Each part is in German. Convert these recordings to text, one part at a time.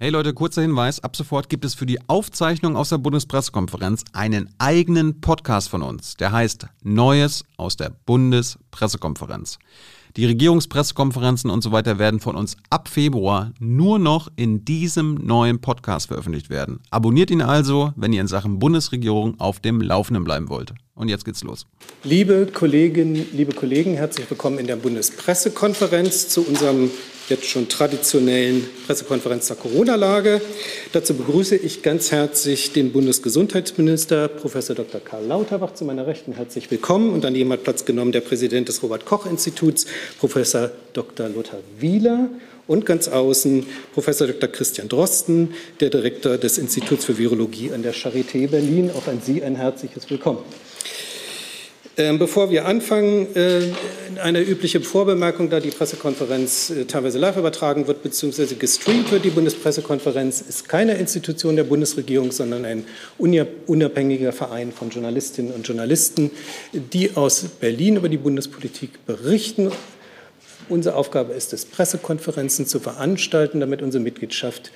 Hey Leute, kurzer Hinweis. Ab sofort gibt es für die Aufzeichnung aus der Bundespressekonferenz einen eigenen Podcast von uns. Der heißt Neues aus der Bundespressekonferenz. Die Regierungspressekonferenzen und so weiter werden von uns ab Februar nur noch in diesem neuen Podcast veröffentlicht werden. Abonniert ihn also, wenn ihr in Sachen Bundesregierung auf dem Laufenden bleiben wollt. Und jetzt geht's los. Liebe Kolleginnen, liebe Kollegen, herzlich willkommen in der Bundespressekonferenz zu unserem jetzt schon traditionellen Pressekonferenz zur Corona-Lage. Dazu begrüße ich ganz herzlich den Bundesgesundheitsminister, Professor Dr. Karl Lauterbach, zu meiner Rechten. Herzlich willkommen. Und daneben hat Platz genommen der Präsident des Robert-Koch-Instituts, Professor Dr. Lothar Wieler. Und ganz außen Professor Dr. Christian Drosten, der Direktor des Instituts für Virologie an der Charité Berlin. Auch an Sie ein herzliches Willkommen. Ähm, bevor wir anfangen, äh, eine übliche Vorbemerkung, da die Pressekonferenz äh, teilweise live übertragen wird bzw. gestreamt wird. Die Bundespressekonferenz ist keine Institution der Bundesregierung, sondern ein unabhängiger Verein von Journalistinnen und Journalisten, die aus Berlin über die Bundespolitik berichten. Unsere Aufgabe ist es, Pressekonferenzen zu veranstalten, damit unsere Mitgliedschaft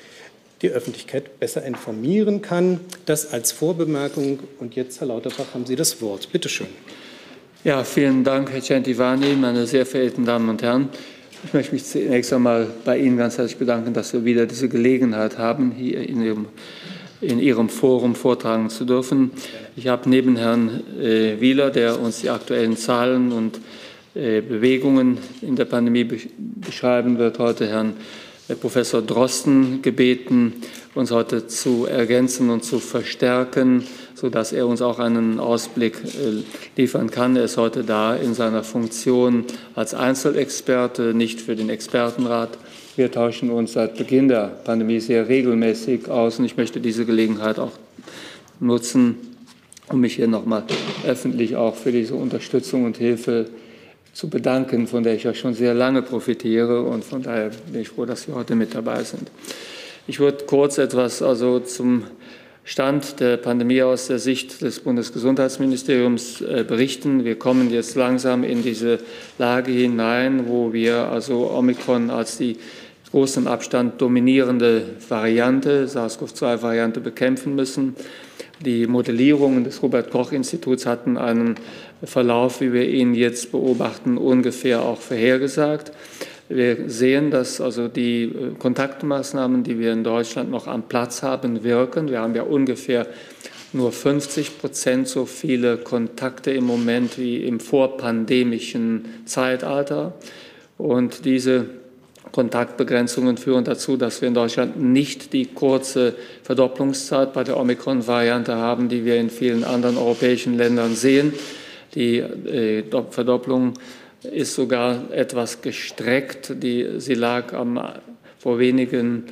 die Öffentlichkeit besser informieren kann. Das als Vorbemerkung. Und jetzt, Herr Lauterbach, haben Sie das Wort. Bitte schön. Ja, vielen Dank, Herr Centivani, meine sehr verehrten Damen und Herren. Ich möchte mich zunächst einmal bei Ihnen ganz herzlich bedanken, dass wir wieder diese Gelegenheit haben, hier in Ihrem, in Ihrem Forum vortragen zu dürfen. Ich habe neben Herrn äh, Wieler, der uns die aktuellen Zahlen und äh, Bewegungen in der Pandemie beschreiben wird, heute Herrn Professor Drosten gebeten, uns heute zu ergänzen und zu verstärken sodass er uns auch einen Ausblick äh, liefern kann. Er ist heute da in seiner Funktion als Einzelexperte, nicht für den Expertenrat. Wir tauschen uns seit Beginn der Pandemie sehr regelmäßig aus und ich möchte diese Gelegenheit auch nutzen, um mich hier nochmal öffentlich auch für diese Unterstützung und Hilfe zu bedanken, von der ich ja schon sehr lange profitiere und von daher bin ich froh, dass Sie heute mit dabei sind. Ich würde kurz etwas also zum Stand der Pandemie aus der Sicht des Bundesgesundheitsministeriums äh, berichten. Wir kommen jetzt langsam in diese Lage hinein, wo wir also Omikron als die großen Abstand dominierende Variante, SARS-CoV-2-Variante bekämpfen müssen. Die Modellierungen des Robert-Koch-Instituts hatten einen Verlauf, wie wir ihn jetzt beobachten, ungefähr auch vorhergesagt. Wir sehen, dass also die äh, Kontaktmaßnahmen, die wir in Deutschland noch am Platz haben, wirken. Wir haben ja ungefähr nur 50 Prozent so viele Kontakte im Moment wie im vorpandemischen Zeitalter. Und diese Kontaktbegrenzungen führen dazu, dass wir in Deutschland nicht die kurze Verdopplungszeit bei der Omikron-Variante haben, die wir in vielen anderen europäischen Ländern sehen. Die äh, Verdopplung ist sogar etwas gestreckt. Die, sie lag am, vor wenigen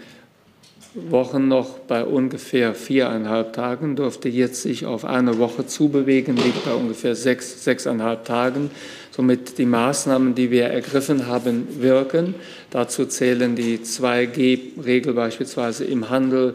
Wochen noch bei ungefähr viereinhalb Tagen, durfte jetzt sich auf eine Woche zubewegen, liegt bei ungefähr sechs, sechseinhalb Tagen. Somit die Maßnahmen, die wir ergriffen haben, wirken. Dazu zählen die 2G-Regel beispielsweise im Handel,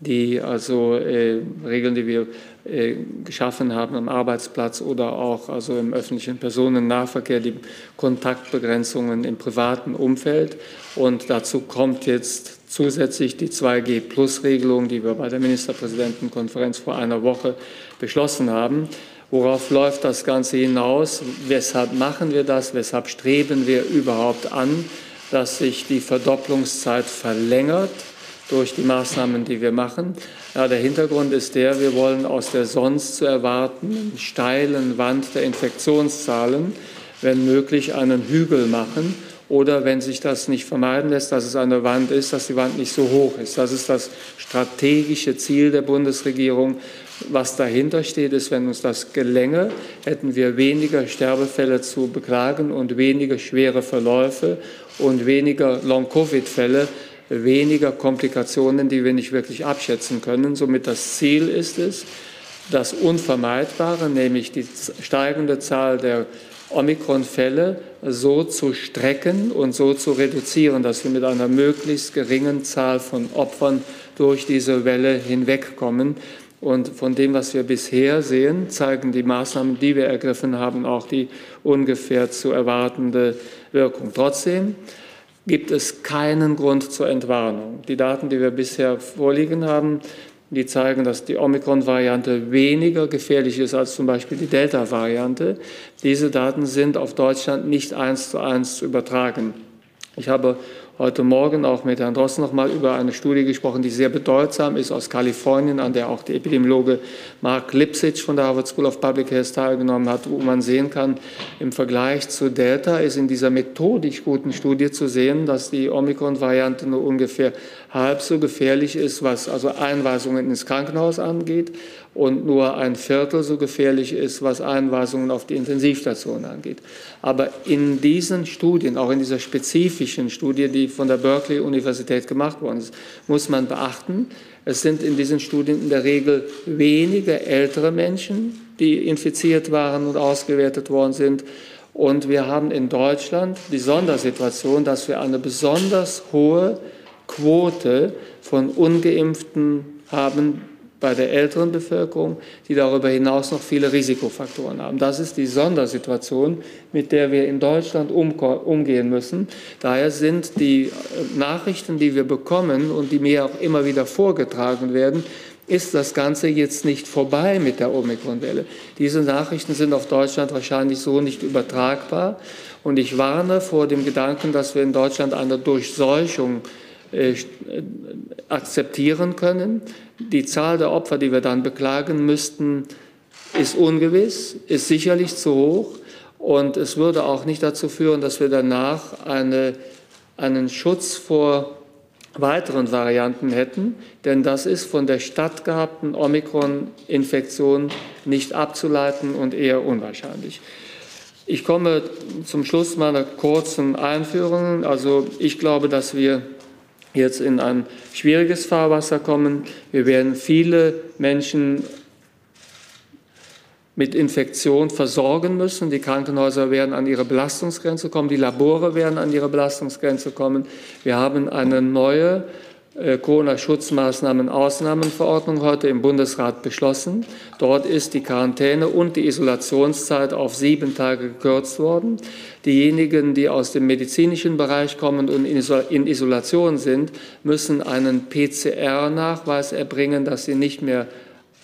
die also äh, Regeln, die wir äh, geschaffen haben am Arbeitsplatz oder auch also im öffentlichen Personennahverkehr, die Kontaktbegrenzungen im privaten Umfeld. Und dazu kommt jetzt zusätzlich die 2G-Plus-Regelung, die wir bei der Ministerpräsidentenkonferenz vor einer Woche beschlossen haben. Worauf läuft das Ganze hinaus? Weshalb machen wir das? Weshalb streben wir überhaupt an, dass sich die Verdopplungszeit verlängert? durch die Maßnahmen, die wir machen. Ja, der Hintergrund ist der, wir wollen aus der sonst zu erwartenden steilen Wand der Infektionszahlen, wenn möglich, einen Hügel machen oder wenn sich das nicht vermeiden lässt, dass es eine Wand ist, dass die Wand nicht so hoch ist. Das ist das strategische Ziel der Bundesregierung. Was dahinter steht, ist, wenn uns das gelänge, hätten wir weniger Sterbefälle zu beklagen und weniger schwere Verläufe und weniger Long-Covid-Fälle weniger Komplikationen, die wir nicht wirklich abschätzen können. Somit das Ziel ist es, das Unvermeidbare, nämlich die steigende Zahl der Omikron-Fälle so zu strecken und so zu reduzieren, dass wir mit einer möglichst geringen Zahl von Opfern durch diese Welle hinwegkommen. Und von dem, was wir bisher sehen, zeigen die Maßnahmen, die wir ergriffen haben, auch die ungefähr zu erwartende Wirkung. Trotzdem gibt es keinen Grund zur Entwarnung. Die Daten, die wir bisher vorliegen haben, die zeigen, dass die Omikron-Variante weniger gefährlich ist als zum Beispiel die Delta-Variante. Diese Daten sind auf Deutschland nicht eins zu eins zu übertragen. Ich habe heute Morgen auch mit Herrn Drosten noch mal über eine Studie gesprochen, die sehr bedeutsam ist aus Kalifornien, an der auch der Epidemiologe Mark Lipsitch von der Harvard School of Public Health teilgenommen hat, wo man sehen kann, im Vergleich zu Delta ist in dieser methodisch guten Studie zu sehen, dass die Omikron-Variante nur ungefähr halb so gefährlich ist, was also Einweisungen ins Krankenhaus angeht und nur ein Viertel so gefährlich ist, was Einweisungen auf die Intensivstation angeht. Aber in diesen Studien, auch in dieser spezifischen Studie, die von der Berkeley-Universität gemacht worden ist, muss man beachten, es sind in diesen Studien in der Regel wenige ältere Menschen, die infiziert waren und ausgewertet worden sind. Und wir haben in Deutschland die Sondersituation, dass wir eine besonders hohe Quote von ungeimpften haben, bei der älteren Bevölkerung, die darüber hinaus noch viele Risikofaktoren haben. Das ist die Sondersituation, mit der wir in Deutschland umgehen müssen. Daher sind die äh, Nachrichten, die wir bekommen und die mir auch immer wieder vorgetragen werden, ist das Ganze jetzt nicht vorbei mit der Omikron-Welle. Diese Nachrichten sind auf Deutschland wahrscheinlich so nicht übertragbar. Und ich warne vor dem Gedanken, dass wir in Deutschland eine Durchseuchung äh, akzeptieren können. Die Zahl der Opfer, die wir dann beklagen müssten, ist ungewiss, ist sicherlich zu hoch und es würde auch nicht dazu führen, dass wir danach eine, einen Schutz vor weiteren Varianten hätten, denn das ist von der stattgehabten Omikron-Infektion nicht abzuleiten und eher unwahrscheinlich. Ich komme zum Schluss meiner kurzen Einführung. Also ich glaube, dass wir jetzt in ein schwieriges Fahrwasser kommen. Wir werden viele Menschen mit Infektion versorgen müssen. Die Krankenhäuser werden an ihre Belastungsgrenze kommen, die Labore werden an ihre Belastungsgrenze kommen. Wir haben eine neue Corona-Schutzmaßnahmen-Ausnahmenverordnung heute im Bundesrat beschlossen. Dort ist die Quarantäne und die Isolationszeit auf sieben Tage gekürzt worden. Diejenigen, die aus dem medizinischen Bereich kommen und in Isolation sind, müssen einen PCR-Nachweis erbringen, dass sie nicht mehr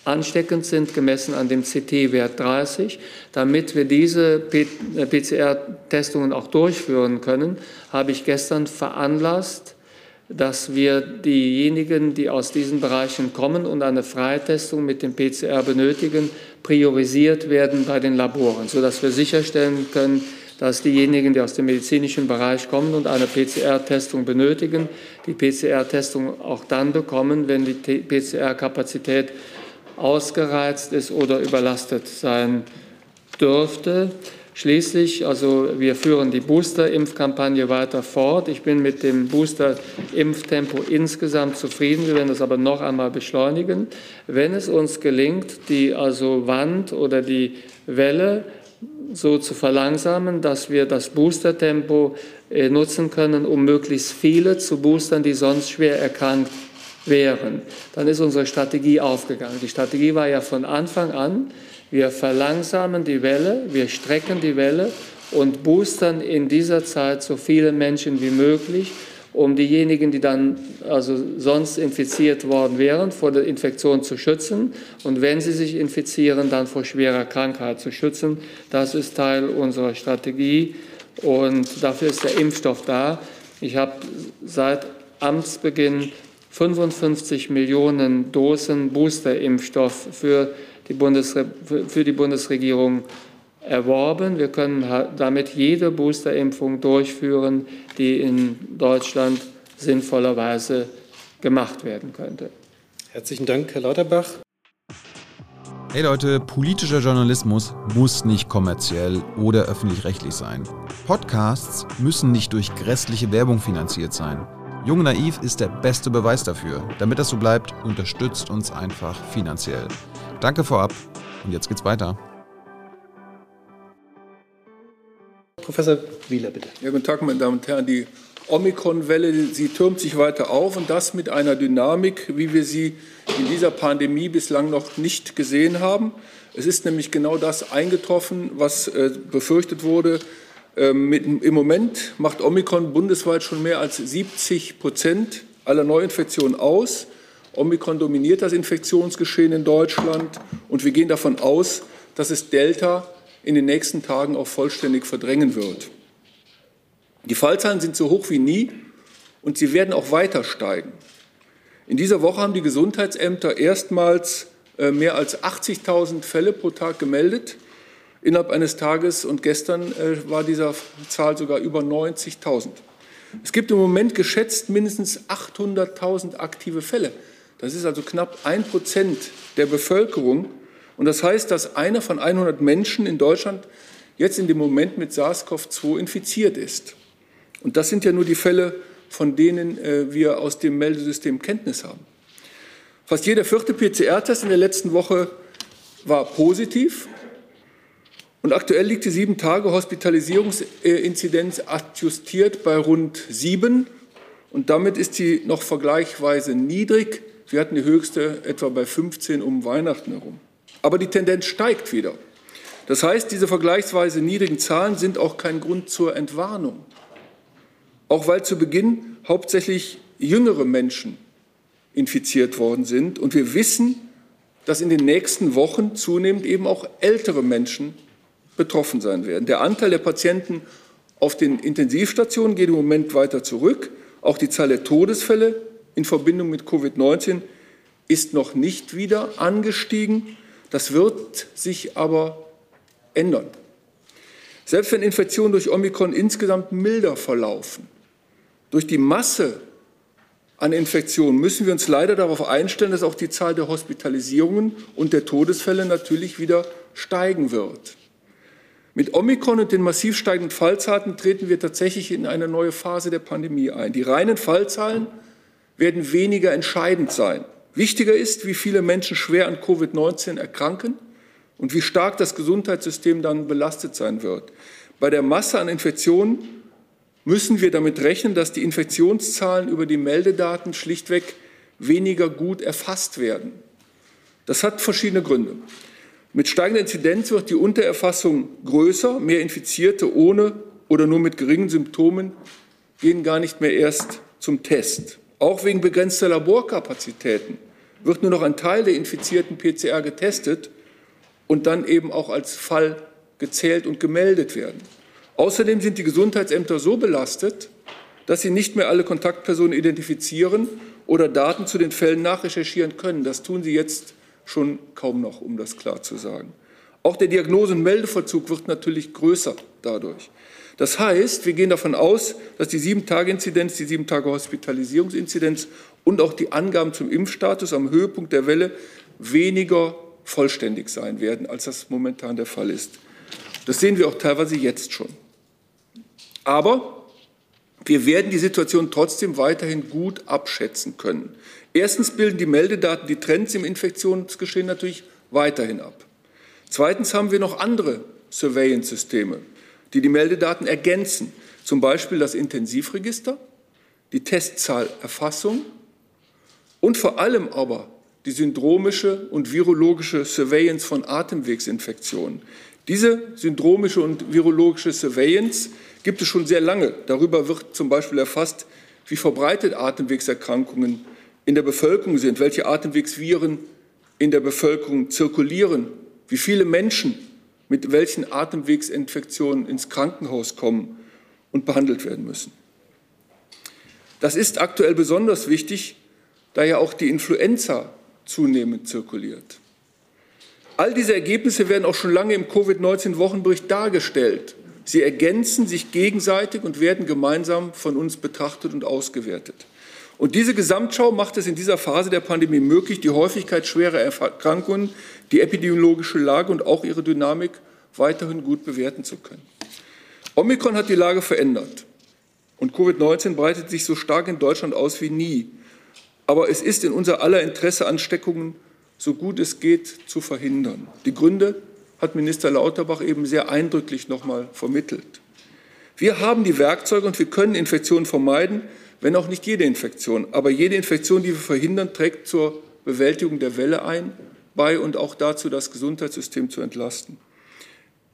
ansteckend sind, gemessen an dem CT-Wert 30. Damit wir diese PCR-Testungen auch durchführen können, habe ich gestern veranlasst, dass wir diejenigen, die aus diesen Bereichen kommen und eine Freitestung mit dem PCR benötigen, priorisiert werden bei den Laboren, sodass wir sicherstellen können, dass diejenigen, die aus dem medizinischen Bereich kommen und eine PCR-Testung benötigen, die PCR-Testung auch dann bekommen, wenn die PCR-Kapazität ausgereizt ist oder überlastet sein dürfte. Schließlich, also wir führen die Booster-Impfkampagne weiter fort. Ich bin mit dem Booster-Impftempo insgesamt zufrieden. Wir werden das aber noch einmal beschleunigen. Wenn es uns gelingt, die also Wand oder die Welle so zu verlangsamen, dass wir das Booster-Tempo äh, nutzen können, um möglichst viele zu boostern, die sonst schwer erkrankt wären, dann ist unsere Strategie aufgegangen. Die Strategie war ja von Anfang an, wir verlangsamen die Welle, wir strecken die Welle und boostern in dieser Zeit so viele Menschen wie möglich, um diejenigen, die dann also sonst infiziert worden wären, vor der Infektion zu schützen und wenn sie sich infizieren, dann vor schwerer Krankheit zu schützen. Das ist Teil unserer Strategie und dafür ist der Impfstoff da. Ich habe seit Amtsbeginn 55 Millionen Dosen Boosterimpfstoff für die, Bundesre für die Bundesregierung erworben. Wir können damit jede Boosterimpfung durchführen, die in Deutschland sinnvollerweise gemacht werden könnte. Herzlichen Dank, Herr Lauterbach. Hey Leute, politischer Journalismus muss nicht kommerziell oder öffentlich-rechtlich sein. Podcasts müssen nicht durch grässliche Werbung finanziert sein. Jung Naiv ist der beste Beweis dafür. Damit das so bleibt, unterstützt uns einfach finanziell. Danke vorab und jetzt geht's weiter. Professor Wieler, bitte. Ja, guten Tag, meine Damen und Herren. Die Omikron-Welle, sie türmt sich weiter auf und das mit einer Dynamik, wie wir sie in dieser Pandemie bislang noch nicht gesehen haben. Es ist nämlich genau das eingetroffen, was äh, befürchtet wurde. Ähm, Im Moment macht Omikron bundesweit schon mehr als 70 Prozent aller Neuinfektionen aus. Omikron dominiert das Infektionsgeschehen in Deutschland und wir gehen davon aus, dass es Delta in den nächsten Tagen auch vollständig verdrängen wird. Die Fallzahlen sind so hoch wie nie und sie werden auch weiter steigen. In dieser Woche haben die Gesundheitsämter erstmals äh, mehr als 80.000 Fälle pro Tag gemeldet innerhalb eines Tages und gestern äh, war diese Zahl sogar über 90.000. Es gibt im Moment geschätzt mindestens 800.000 aktive Fälle. Das ist also knapp ein Prozent der Bevölkerung. Und das heißt, dass einer von 100 Menschen in Deutschland jetzt in dem Moment mit SARS-CoV-2 infiziert ist. Und das sind ja nur die Fälle, von denen äh, wir aus dem Meldesystem Kenntnis haben. Fast jeder vierte PCR-Test in der letzten Woche war positiv. Und aktuell liegt die sieben Tage Hospitalisierungsinzidenz adjustiert bei rund sieben. Und damit ist sie noch vergleichsweise niedrig. Wir hatten die höchste etwa bei 15 um Weihnachten herum. Aber die Tendenz steigt wieder. Das heißt, diese vergleichsweise niedrigen Zahlen sind auch kein Grund zur Entwarnung. Auch weil zu Beginn hauptsächlich jüngere Menschen infiziert worden sind. Und wir wissen, dass in den nächsten Wochen zunehmend eben auch ältere Menschen betroffen sein werden. Der Anteil der Patienten auf den Intensivstationen geht im Moment weiter zurück. Auch die Zahl der Todesfälle in Verbindung mit Covid-19 ist noch nicht wieder angestiegen. Das wird sich aber ändern. Selbst wenn Infektionen durch Omikron insgesamt milder verlaufen, durch die Masse an Infektionen müssen wir uns leider darauf einstellen, dass auch die Zahl der Hospitalisierungen und der Todesfälle natürlich wieder steigen wird. Mit Omikron und den massiv steigenden Fallzahlen treten wir tatsächlich in eine neue Phase der Pandemie ein. Die reinen Fallzahlen werden weniger entscheidend sein. Wichtiger ist, wie viele Menschen schwer an Covid-19 erkranken und wie stark das Gesundheitssystem dann belastet sein wird. Bei der Masse an Infektionen müssen wir damit rechnen, dass die Infektionszahlen über die Meldedaten schlichtweg weniger gut erfasst werden. Das hat verschiedene Gründe. Mit steigender Inzidenz wird die Untererfassung größer, mehr Infizierte ohne oder nur mit geringen Symptomen gehen gar nicht mehr erst zum Test. Auch wegen begrenzter Laborkapazitäten wird nur noch ein Teil der infizierten PCR getestet und dann eben auch als Fall gezählt und gemeldet werden. Außerdem sind die Gesundheitsämter so belastet, dass sie nicht mehr alle Kontaktpersonen identifizieren oder Daten zu den Fällen nachrecherchieren können. Das tun sie jetzt schon kaum noch, um das klar zu sagen. Auch der Diagnose- und Meldevollzug wird natürlich größer dadurch. Das heißt, wir gehen davon aus, dass die Sieben-Tage-Inzidenz, die Sieben-Tage-Hospitalisierungsinzidenz und auch die Angaben zum Impfstatus am Höhepunkt der Welle weniger vollständig sein werden, als das momentan der Fall ist. Das sehen wir auch teilweise jetzt schon. Aber wir werden die Situation trotzdem weiterhin gut abschätzen können. Erstens bilden die Meldedaten die Trends im Infektionsgeschehen natürlich weiterhin ab. Zweitens haben wir noch andere Surveillance-Systeme, die die Meldedaten ergänzen, zum Beispiel das Intensivregister, die Testzahlerfassung und vor allem aber die syndromische und virologische Surveillance von Atemwegsinfektionen. Diese syndromische und virologische Surveillance gibt es schon sehr lange. Darüber wird zum Beispiel erfasst, wie verbreitet Atemwegserkrankungen in der Bevölkerung sind, welche Atemwegsviren in der Bevölkerung zirkulieren, wie viele Menschen mit welchen Atemwegsinfektionen ins Krankenhaus kommen und behandelt werden müssen. Das ist aktuell besonders wichtig, da ja auch die Influenza zunehmend zirkuliert. All diese Ergebnisse werden auch schon lange im Covid-19-Wochenbericht dargestellt. Sie ergänzen sich gegenseitig und werden gemeinsam von uns betrachtet und ausgewertet. Und diese Gesamtschau macht es in dieser Phase der Pandemie möglich, die Häufigkeit schwerer Erkrankungen, die epidemiologische Lage und auch ihre Dynamik weiterhin gut bewerten zu können. Omikron hat die Lage verändert und Covid-19 breitet sich so stark in Deutschland aus wie nie. Aber es ist in unser aller Interesse, Ansteckungen so gut es geht zu verhindern. Die Gründe hat Minister Lauterbach eben sehr eindrücklich noch mal vermittelt. Wir haben die Werkzeuge und wir können Infektionen vermeiden, wenn auch nicht jede Infektion. Aber jede Infektion, die wir verhindern, trägt zur Bewältigung der Welle ein, bei und auch dazu, das Gesundheitssystem zu entlasten.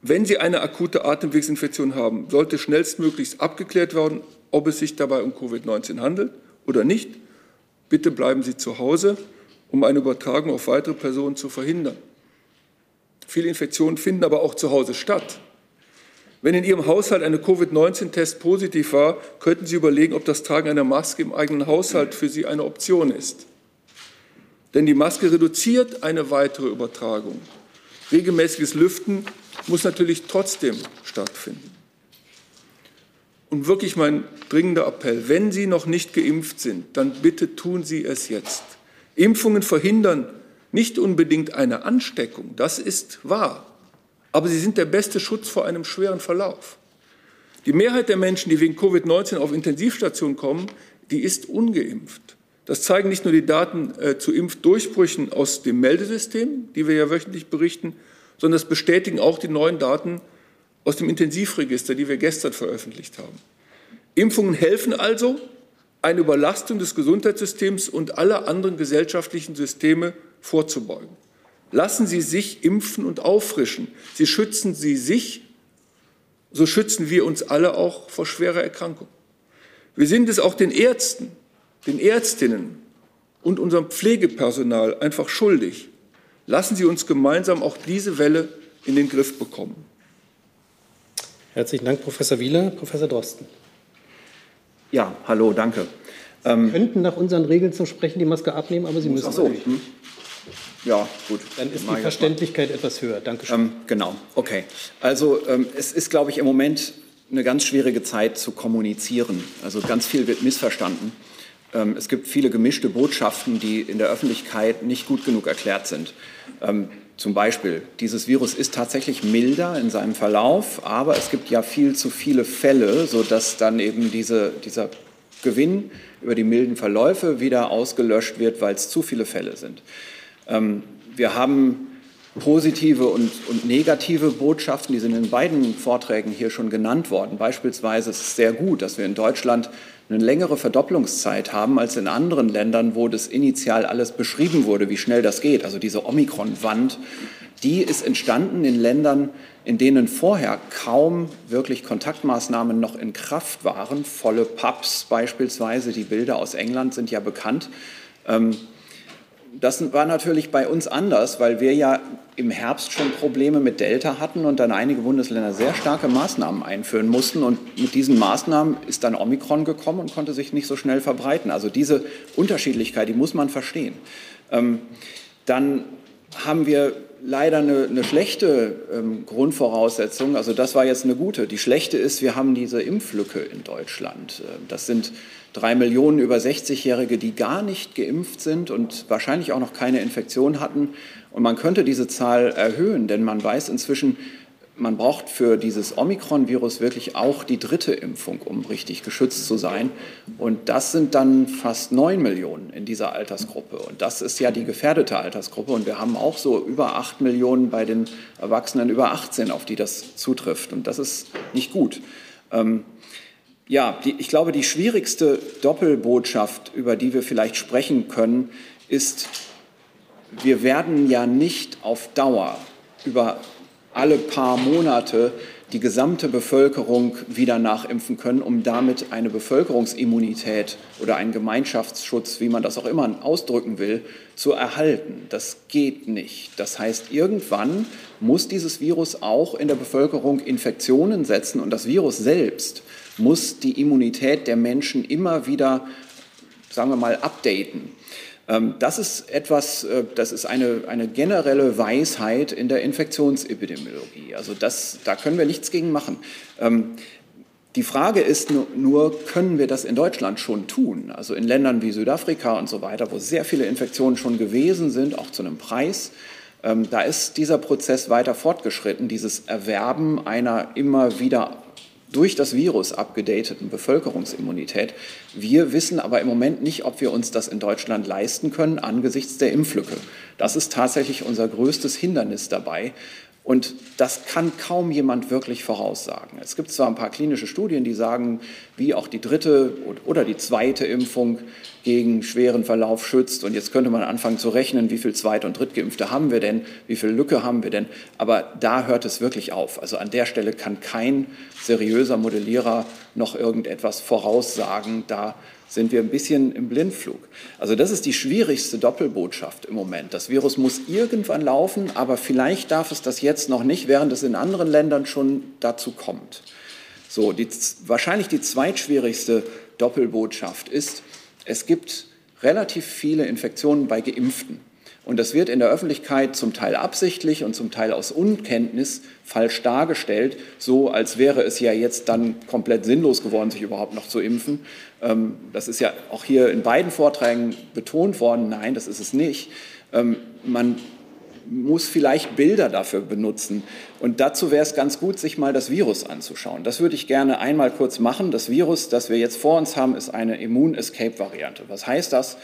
wenn Sie eine akute Atemwegsinfektion haben, sollte schnellstmöglichst abgeklärt werden, ob es sich dabei um Covid-19 handelt oder nicht. Bitte bleiben Sie zu Hause, um eine Übertragung auf weitere Personen zu verhindern. Viele Infektionen finden aber auch zu Hause statt. Wenn in Ihrem Haushalt eine Covid-19-Test positiv war, könnten Sie überlegen, ob das Tragen einer Maske im eigenen Haushalt für Sie eine Option ist. Denn die Maske reduziert eine weitere Übertragung. Regelmäßiges Lüften muss natürlich trotzdem stattfinden. Und wirklich mein dringender Appell, wenn Sie noch nicht geimpft sind, dann bitte tun Sie es jetzt. Impfungen verhindern nicht unbedingt eine Ansteckung, das ist wahr, aber sie sind der beste Schutz vor einem schweren Verlauf. Die Mehrheit der Menschen, die wegen Covid-19 auf Intensivstationen kommen, die ist ungeimpft. Das zeigen nicht nur die Daten äh, zu Impfdurchbrüchen aus dem Meldesystem, die wir ja wöchentlich berichten, sondern das bestätigen auch die neuen Daten aus dem Intensivregister, die wir gestern veröffentlicht haben. Impfungen helfen also, eine Überlastung des Gesundheitssystems und aller anderen gesellschaftlichen Systeme vorzubeugen. Lassen Sie sich impfen und auffrischen. Sie schützen Sie sich, so schützen wir uns alle auch vor schwerer Erkrankung. Wir sind es auch den Ärzten, den Ärztinnen und unserem Pflegepersonal einfach schuldig, Lassen Sie uns gemeinsam auch diese Welle in den Griff bekommen. Herzlichen Dank, Professor Wieler. Professor Drosten. Ja, hallo, danke. Ähm, Sie könnten nach unseren Regeln zum Sprechen die Maske abnehmen, aber Sie müssen so. Hm. Ja, gut. Dann ist die Verständlichkeit etwas höher. Dankeschön. Ähm, genau, okay. Also ähm, es ist, glaube ich, im Moment eine ganz schwierige Zeit zu kommunizieren. Also ganz viel wird missverstanden. Ähm, es gibt viele gemischte Botschaften, die in der Öffentlichkeit nicht gut genug erklärt sind. Ähm, zum Beispiel, dieses Virus ist tatsächlich milder in seinem Verlauf, aber es gibt ja viel zu viele Fälle, sodass dann eben diese, dieser Gewinn über die milden Verläufe wieder ausgelöscht wird, weil es zu viele Fälle sind. Ähm, wir haben positive und, und, negative Botschaften, die sind in beiden Vorträgen hier schon genannt worden. Beispielsweise ist es sehr gut, dass wir in Deutschland eine längere Verdopplungszeit haben als in anderen Ländern, wo das initial alles beschrieben wurde, wie schnell das geht. Also diese Omikron-Wand, die ist entstanden in Ländern, in denen vorher kaum wirklich Kontaktmaßnahmen noch in Kraft waren. Volle Pubs beispielsweise, die Bilder aus England sind ja bekannt. Ähm, das war natürlich bei uns anders, weil wir ja im Herbst schon Probleme mit Delta hatten und dann einige Bundesländer sehr starke Maßnahmen einführen mussten. Und mit diesen Maßnahmen ist dann Omikron gekommen und konnte sich nicht so schnell verbreiten. Also diese Unterschiedlichkeit, die muss man verstehen. Ähm, dann haben wir leider eine, eine schlechte ähm, Grundvoraussetzung. Also das war jetzt eine gute. Die schlechte ist, wir haben diese Impflücke in Deutschland. Ähm, das sind drei Millionen über 60-Jährige, die gar nicht geimpft sind und wahrscheinlich auch noch keine Infektion hatten. Und man könnte diese Zahl erhöhen, denn man weiß inzwischen, man braucht für dieses Omikron-Virus wirklich auch die dritte Impfung, um richtig geschützt zu sein. Und das sind dann fast neun Millionen in dieser Altersgruppe. Und das ist ja die gefährdete Altersgruppe. Und wir haben auch so über acht Millionen bei den Erwachsenen über 18, auf die das zutrifft. Und das ist nicht gut. Ähm, ja, die, ich glaube, die schwierigste Doppelbotschaft, über die wir vielleicht sprechen können, ist, wir werden ja nicht auf Dauer über alle paar Monate die gesamte Bevölkerung wieder nachimpfen können, um damit eine Bevölkerungsimmunität oder einen Gemeinschaftsschutz, wie man das auch immer ausdrücken will, zu erhalten. Das geht nicht. Das heißt, irgendwann muss dieses Virus auch in der Bevölkerung Infektionen setzen und das Virus selbst muss die Immunität der Menschen immer wieder, sagen wir mal, updaten. Ähm, das ist etwas, äh, das ist eine, eine generelle Weisheit in der Infektionsepidemiologie. Also das, da können wir nichts gegen machen. Ähm, die Frage ist nur, können wir das in Deutschland schon tun? Also in Ländern wie Südafrika und so weiter, wo sehr viele Infektionen schon gewesen sind, auch zu einem Preis. Ähm, da ist dieser Prozess weiter fortgeschritten, dieses Erwerben einer immer wieder durch das Virus abgedateten Bevölkerungsimmunität. Wir wissen aber im Moment nicht, ob wir uns das in Deutschland leisten können angesichts der Impflücke. Das ist tatsächlich unser größtes Hindernis dabei. Und das kann kaum jemand wirklich voraussagen. Es gibt zwar ein paar klinische Studien, die sagen, wie auch die dritte oder die zweite Impfung gegen schweren Verlauf schützt. Und jetzt könnte man anfangen zu rechnen, wie viel Zweit- und Drittgeimpfte haben wir denn, wie viel Lücke haben wir denn. Aber da hört es wirklich auf. Also an der Stelle kann kein seriöser Modellierer noch irgendetwas voraussagen. Da sind wir ein bisschen im Blindflug. Also das ist die schwierigste Doppelbotschaft im Moment. Das Virus muss irgendwann laufen, aber vielleicht darf es das jetzt noch nicht, während es in anderen Ländern schon dazu kommt. So, die, wahrscheinlich die zweitschwierigste Doppelbotschaft ist, es gibt relativ viele Infektionen bei Geimpften. Und das wird in der Öffentlichkeit zum Teil absichtlich und zum Teil aus Unkenntnis falsch dargestellt, so als wäre es ja jetzt dann komplett sinnlos geworden, sich überhaupt noch zu impfen. Ähm, das ist ja auch hier in beiden Vorträgen betont worden. Nein, das ist es nicht. Ähm, man muss vielleicht Bilder dafür benutzen. Und dazu wäre es ganz gut, sich mal das Virus anzuschauen. Das würde ich gerne einmal kurz machen. Das Virus, das wir jetzt vor uns haben, ist eine Immun-Escape-Variante. Was heißt das?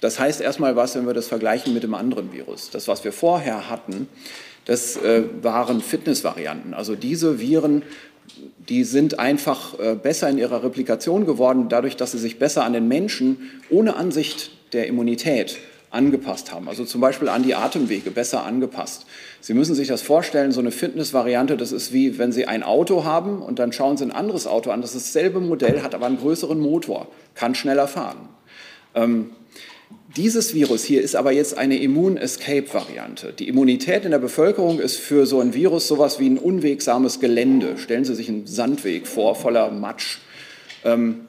Das heißt erstmal was, wenn wir das vergleichen mit dem anderen Virus. Das, was wir vorher hatten, das äh, waren Fitnessvarianten. Also diese Viren, die sind einfach äh, besser in ihrer Replikation geworden, dadurch, dass sie sich besser an den Menschen ohne Ansicht der Immunität angepasst haben. Also zum Beispiel an die Atemwege besser angepasst. Sie müssen sich das vorstellen, so eine Fitnessvariante, das ist wie wenn Sie ein Auto haben und dann schauen Sie ein anderes Auto an, das ist dasselbe Modell, hat aber einen größeren Motor, kann schneller fahren. Ähm, dieses Virus hier ist aber jetzt eine Immun-Escape-Variante. Die Immunität in der Bevölkerung ist für so ein Virus sowas wie ein unwegsames Gelände. Stellen Sie sich einen Sandweg vor, voller Matsch. Ähm,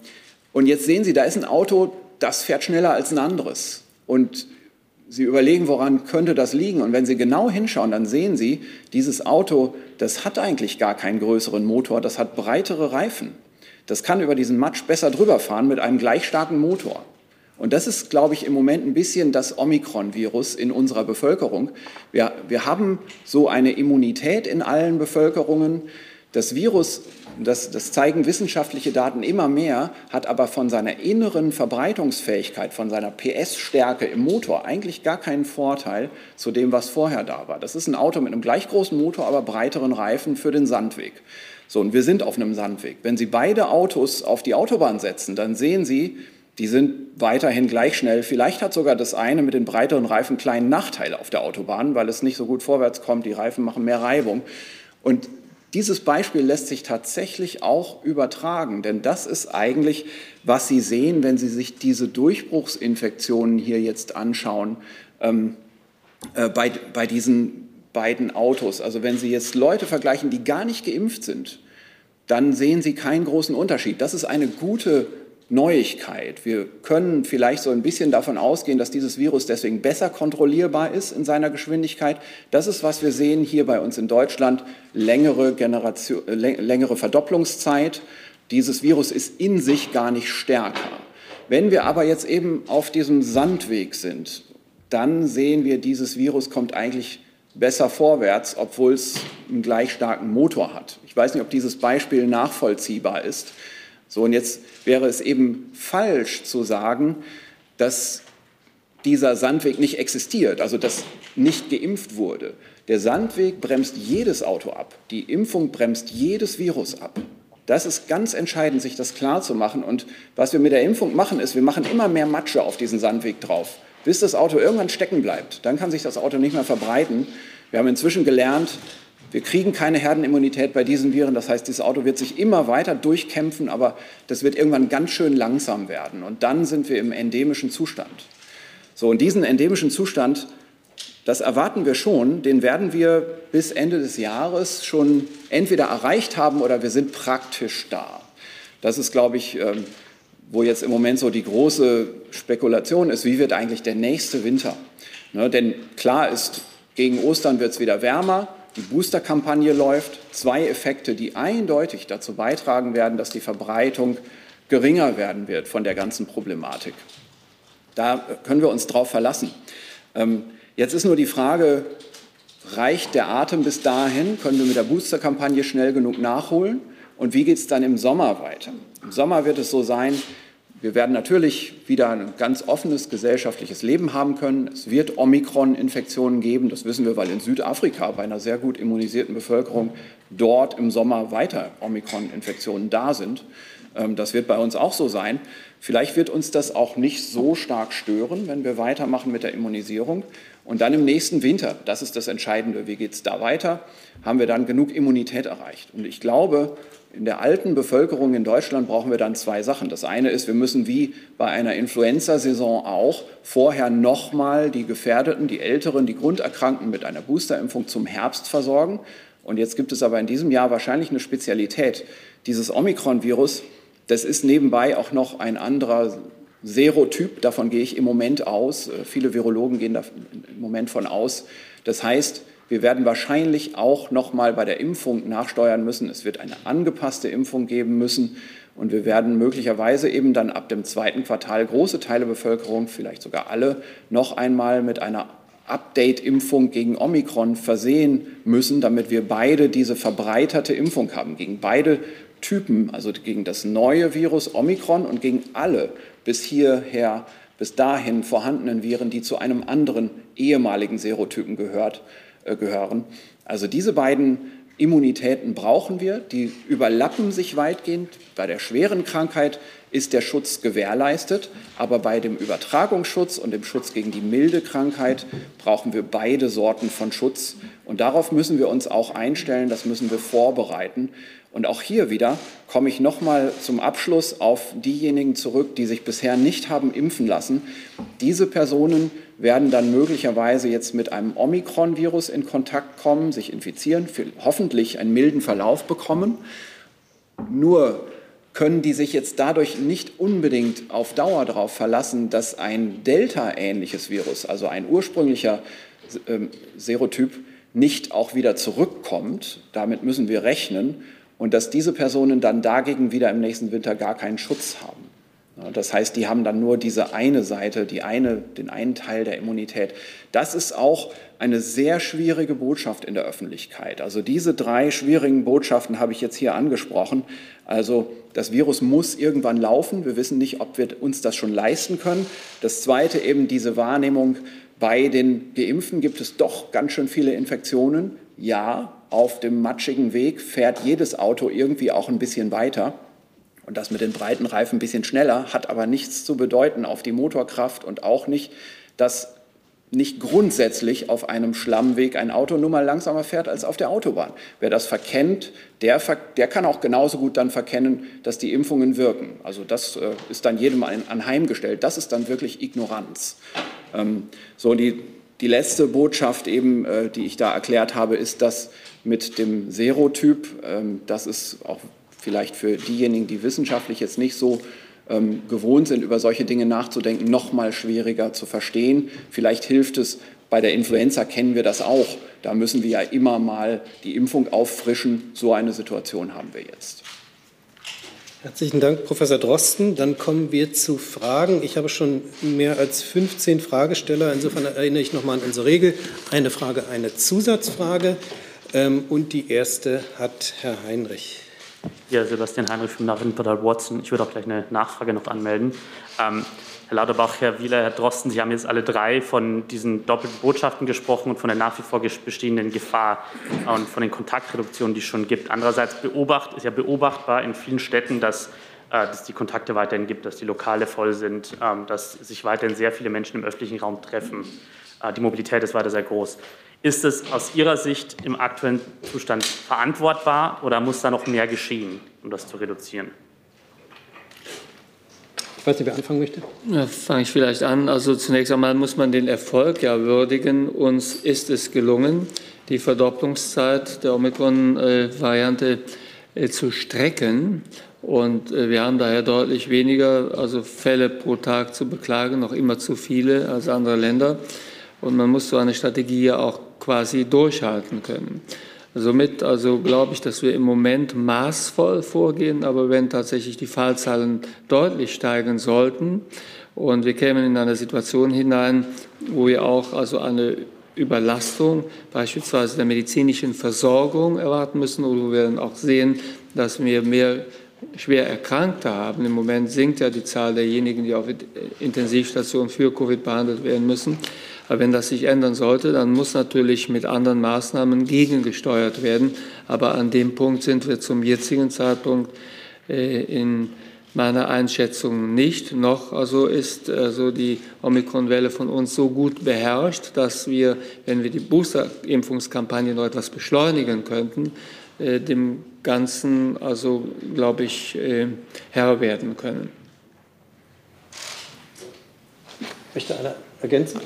und jetzt sehen Sie, da ist ein Auto, das fährt schneller als ein anderes. Und Sie überlegen, woran könnte das liegen? Und wenn Sie genau hinschauen, dann sehen Sie, dieses Auto, das hat eigentlich gar keinen größeren Motor, das hat breitere Reifen. Das kann über diesen Matsch besser drüber fahren mit einem gleich starken Motor. Und das ist, glaube ich, im Moment ein bisschen das Omikron-Virus in unserer Bevölkerung. Wir, wir haben so eine Immunität in allen Bevölkerungen. Das Virus, das, das zeigen wissenschaftliche Daten immer mehr, hat aber von seiner inneren Verbreitungsfähigkeit, von seiner PS-Stärke im Motor eigentlich gar keinen Vorteil zu dem, was vorher da war. Das ist ein Auto mit einem gleich großen Motor, aber breiteren Reifen für den Sandweg. So, und wir sind auf einem Sandweg. Wenn Sie beide Autos auf die Autobahn setzen, dann sehen Sie, die sind weiterhin gleich schnell. Vielleicht hat sogar das eine mit den breiteren Reifen kleinen Nachteil auf der Autobahn, weil es nicht so gut vorwärts kommt. Die Reifen machen mehr Reibung. Und dieses Beispiel lässt sich tatsächlich auch übertragen, denn das ist eigentlich, was Sie sehen, wenn Sie sich diese Durchbruchsinfektionen hier jetzt anschauen ähm, äh, bei, bei diesen beiden Autos. Also wenn Sie jetzt Leute vergleichen, die gar nicht geimpft sind, dann sehen Sie keinen großen Unterschied. Das ist eine gute Neuigkeit. Wir können vielleicht so ein bisschen davon ausgehen, dass dieses Virus deswegen besser kontrollierbar ist in seiner Geschwindigkeit. Das ist, was wir sehen hier bei uns in Deutschland, längere, Generation, längere Verdopplungszeit. Dieses Virus ist in sich gar nicht stärker. Wenn wir aber jetzt eben auf diesem Sandweg sind, dann sehen wir, dieses Virus kommt eigentlich besser vorwärts, obwohl es einen gleich starken Motor hat. Ich weiß nicht, ob dieses Beispiel nachvollziehbar ist. So, und jetzt wäre es eben falsch zu sagen, dass dieser Sandweg nicht existiert, also dass nicht geimpft wurde. Der Sandweg bremst jedes Auto ab. Die Impfung bremst jedes Virus ab. Das ist ganz entscheidend, sich das klar zu machen. Und was wir mit der Impfung machen, ist, wir machen immer mehr Matsche auf diesen Sandweg drauf, bis das Auto irgendwann stecken bleibt. Dann kann sich das Auto nicht mehr verbreiten. Wir haben inzwischen gelernt, wir kriegen keine Herdenimmunität bei diesen Viren. Das heißt, dieses Auto wird sich immer weiter durchkämpfen, aber das wird irgendwann ganz schön langsam werden. Und dann sind wir im endemischen Zustand. So, und diesen endemischen Zustand, das erwarten wir schon, den werden wir bis Ende des Jahres schon entweder erreicht haben oder wir sind praktisch da. Das ist, glaube ich, ähm, wo jetzt im Moment so die große Spekulation ist, wie wird eigentlich der nächste Winter? Ne, denn klar ist, gegen Ostern wird es wieder wärmer. Die Booster-Kampagne läuft. Zwei Effekte, die eindeutig dazu beitragen werden, dass die Verbreitung geringer werden wird von der ganzen Problematik. Da können wir uns drauf verlassen. Ähm, jetzt ist nur die Frage, reicht der Atem bis dahin? Können wir mit der Booster-Kampagne schnell genug nachholen? Und wie geht es dann im Sommer weiter? Im Sommer wird es so sein, wir werden natürlich wieder ein ganz offenes gesellschaftliches Leben haben können. Es wird Omikron-Infektionen geben, das wissen wir, weil in Südafrika bei einer sehr gut immunisierten Bevölkerung dort im Sommer weiter Omikron-Infektionen da sind. Ähm, das wird bei uns auch so sein. Vielleicht wird uns das auch nicht so stark stören, wenn wir weitermachen mit der Immunisierung. Und dann im nächsten Winter, das ist das Entscheidende, wie geht es da weiter, haben wir dann genug Immunität erreicht. Und ich glaube, in der alten Bevölkerung in Deutschland brauchen wir dann zwei Sachen. Das eine ist, wir müssen wie bei einer Influenza-Saison auch vorher nochmal die Gefährdeten, die Älteren, die Grunderkrankten mit einer Boosterimpfung zum Herbst versorgen. Und jetzt gibt es aber in diesem Jahr wahrscheinlich eine Spezialität. Dieses Omikron-Virus, das ist nebenbei auch noch ein anderer Serotyp. Davon gehe ich im Moment aus. Äh, viele Virologen gehen da im Moment von aus. Das heißt, wir werden wahrscheinlich auch noch mal bei der Impfung nachsteuern müssen. Es wird eine angepasste Impfung geben müssen. Und wir werden möglicherweise eben dann ab dem zweiten Quartal große Teile der Bevölkerung, vielleicht sogar alle, noch einmal mit einer Update-Impfung gegen Omikron versehen müssen, damit wir beide diese verbreiterte Impfung haben, gegen beide Typen, also gegen das neue Virus Omikron und gegen alle bis hierher, bis dahin vorhandenen Viren, die zu einem anderen ehemaligen Serotypen gehört. Äh, gehören. Also diese beiden Immunitäten brauchen wir, die überlappen sich weitgehend. Bei der schweren Krankheit ist der Schutz gewährleistet, aber bei dem Übertragungsschutz und dem Schutz gegen die milde Krankheit brauchen wir beide Sorten von Schutz. Und darauf müssen wir uns auch einstellen, das müssen wir vorbereiten. Und auch hier wieder komme ich noch mal zum Abschluss auf diejenigen zurück, die sich bisher nicht haben impfen lassen. Diese Personen werden dann möglicherweise jetzt mit einem Omikron-Virus in Kontakt kommen, sich infizieren, hoffentlich einen milden Verlauf bekommen. Nur können die sich jetzt dadurch nicht unbedingt auf Dauer darauf verlassen, dass ein Delta-ähnliches Virus, also ein ursprünglicher ähm, Serotyp, nicht auch wieder zurückkommt. Damit müssen wir rechnen und dass diese Personen dann dagegen wieder im nächsten Winter gar keinen Schutz haben. Das heißt, die haben dann nur diese eine Seite, die eine, den einen Teil der Immunität. Das ist auch eine sehr schwierige Botschaft in der Öffentlichkeit. Also diese drei schwierigen Botschaften habe ich jetzt hier angesprochen. Also das Virus muss irgendwann laufen. Wir wissen nicht, ob wir uns das schon leisten können. Das Zweite eben diese Wahrnehmung, bei den Geimpften gibt es doch ganz schön viele Infektionen. Ja, auf dem matschigen Weg fährt jedes Auto irgendwie auch ein bisschen weiter. Und das mit den breiten Reifen ein bisschen schneller, hat aber nichts zu bedeuten auf die Motorkraft und auch nicht, dass nicht grundsätzlich auf einem Schlammweg ein Auto nur mal langsamer fährt als auf der Autobahn. Wer das verkennt, der, der kann auch genauso gut dann verkennen, dass die Impfungen wirken. Also das äh, ist dann jedem anheimgestellt. Das ist dann wirklich Ignoranz. Ähm, so, die, die letzte Botschaft eben, äh, die ich da erklärt habe, ist, dass mit dem Serotyp. Ähm, das ist auch vielleicht für diejenigen, die wissenschaftlich jetzt nicht so ähm, gewohnt sind, über solche Dinge nachzudenken, noch mal schwieriger zu verstehen. Vielleicht hilft es, bei der Influenza kennen wir das auch. Da müssen wir ja immer mal die Impfung auffrischen. So eine Situation haben wir jetzt. Herzlichen Dank, Professor Drosten. Dann kommen wir zu Fragen. Ich habe schon mehr als 15 Fragesteller. Insofern erinnere ich noch mal an unsere Regel. Eine Frage, eine Zusatzfrage. Ähm, und die erste hat Herr Heinrich. Ja, Sebastian Heinrich vom Nachrichtenportal Watson. Ich würde auch gleich eine Nachfrage noch anmelden. Ähm, Herr Lauterbach, Herr Wieler, Herr Drosten, Sie haben jetzt alle drei von diesen doppelten Botschaften gesprochen und von der nach wie vor bestehenden Gefahr und von den Kontaktreduktionen, die es schon gibt. Andererseits beobacht, ist ja beobachtbar in vielen Städten, dass äh, dass die Kontakte weiterhin gibt, dass die Lokale voll sind, ähm, dass sich weiterhin sehr viele Menschen im öffentlichen Raum treffen. Äh, die Mobilität ist weiter sehr groß. Ist es aus Ihrer Sicht im aktuellen Zustand verantwortbar oder muss da noch mehr geschehen, um das zu reduzieren? Ich weiß nicht, wer anfangen möchte. Ja, Fange ich vielleicht an. Also zunächst einmal muss man den Erfolg ja würdigen. Uns ist es gelungen, die Verdopplungszeit der Omikron-Variante äh, zu strecken. Und äh, wir haben daher deutlich weniger also Fälle pro Tag zu beklagen, noch immer zu viele als andere Länder. Und man muss so eine Strategie ja auch quasi durchhalten können. Somit also glaube ich, dass wir im Moment maßvoll vorgehen, aber wenn tatsächlich die Fallzahlen deutlich steigen sollten und wir kämen in eine Situation hinein, wo wir auch also eine Überlastung beispielsweise der medizinischen Versorgung erwarten müssen oder wo wir dann auch sehen, dass wir mehr schwer Erkrankte haben. Im Moment sinkt ja die Zahl derjenigen, die auf Intensivstationen für Covid behandelt werden müssen. Aber wenn das sich ändern sollte, dann muss natürlich mit anderen Maßnahmen gegengesteuert werden. Aber an dem Punkt sind wir zum jetzigen Zeitpunkt äh, in meiner Einschätzung nicht. Noch also ist also die Omikron-Welle von uns so gut beherrscht, dass wir, wenn wir die Booster-Impfungskampagne noch etwas beschleunigen könnten, äh, dem Ganzen also, glaube ich, äh, Herr werden können. Möchte einer ergänzen?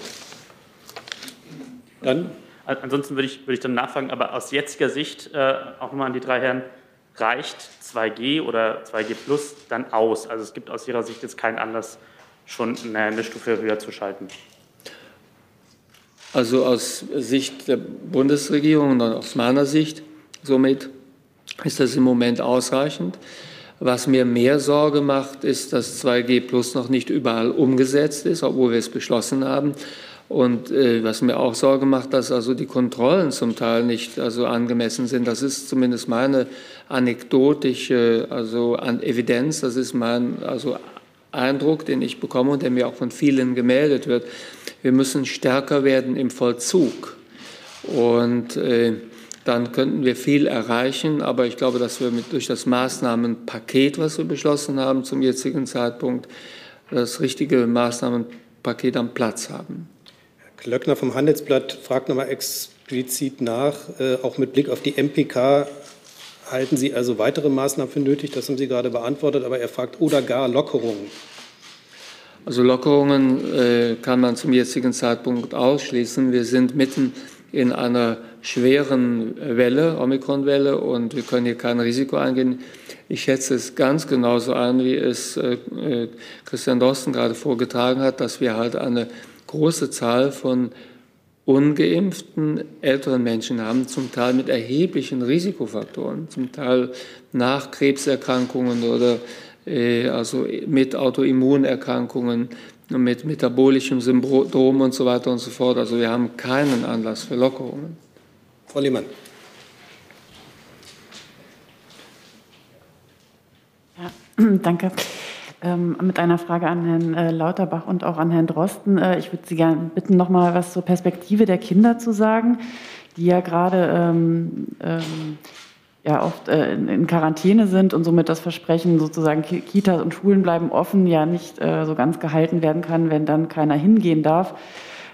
Dann? Ansonsten würde ich, würde ich dann nachfragen, aber aus jetziger Sicht, äh, auch nochmal an die drei Herren, reicht 2G oder 2G Plus dann aus? Also es gibt aus Ihrer Sicht jetzt keinen Anlass, schon eine Stufe höher zu schalten. Also aus Sicht der Bundesregierung und aus meiner Sicht somit ist das im Moment ausreichend. Was mir mehr Sorge macht, ist, dass 2G Plus noch nicht überall umgesetzt ist, obwohl wir es beschlossen haben. Und äh, was mir auch Sorge macht, dass also die Kontrollen zum Teil nicht also angemessen sind. Das ist zumindest meine anekdotische also an Evidenz. Das ist mein also Eindruck, den ich bekomme und der mir auch von vielen gemeldet wird. Wir müssen stärker werden im Vollzug. Und äh, dann könnten wir viel erreichen. Aber ich glaube, dass wir mit, durch das Maßnahmenpaket, was wir beschlossen haben zum jetzigen Zeitpunkt, das richtige Maßnahmenpaket am Platz haben. Klöckner vom Handelsblatt fragt nochmal explizit nach, äh, auch mit Blick auf die MPK. Halten Sie also weitere Maßnahmen für nötig? Das haben Sie gerade beantwortet, aber er fragt, oder gar Lockerungen? Also Lockerungen äh, kann man zum jetzigen Zeitpunkt ausschließen. Wir sind mitten in einer schweren Welle, Omikron-Welle, und wir können hier kein Risiko eingehen. Ich schätze es ganz genauso ein, wie es äh, äh Christian Dorsten gerade vorgetragen hat, dass wir halt eine große Zahl von ungeimpften älteren Menschen haben, zum Teil mit erheblichen Risikofaktoren, zum Teil nach Krebserkrankungen oder äh, also mit Autoimmunerkrankungen, mit metabolischem Syndrom und so weiter und so fort. Also wir haben keinen Anlass für Lockerungen. Frau Lehmann. Ja, danke. Ähm, mit einer Frage an Herrn äh, Lauterbach und auch an Herrn Drosten. Äh, ich würde Sie gerne bitten, noch mal was zur Perspektive der Kinder zu sagen, die ja gerade ähm, ähm, ja oft äh, in, in, Quarantäne sind und somit das Versprechen, sozusagen Kitas und Schulen bleiben offen, ja nicht äh, so ganz gehalten werden kann, wenn dann keiner hingehen darf.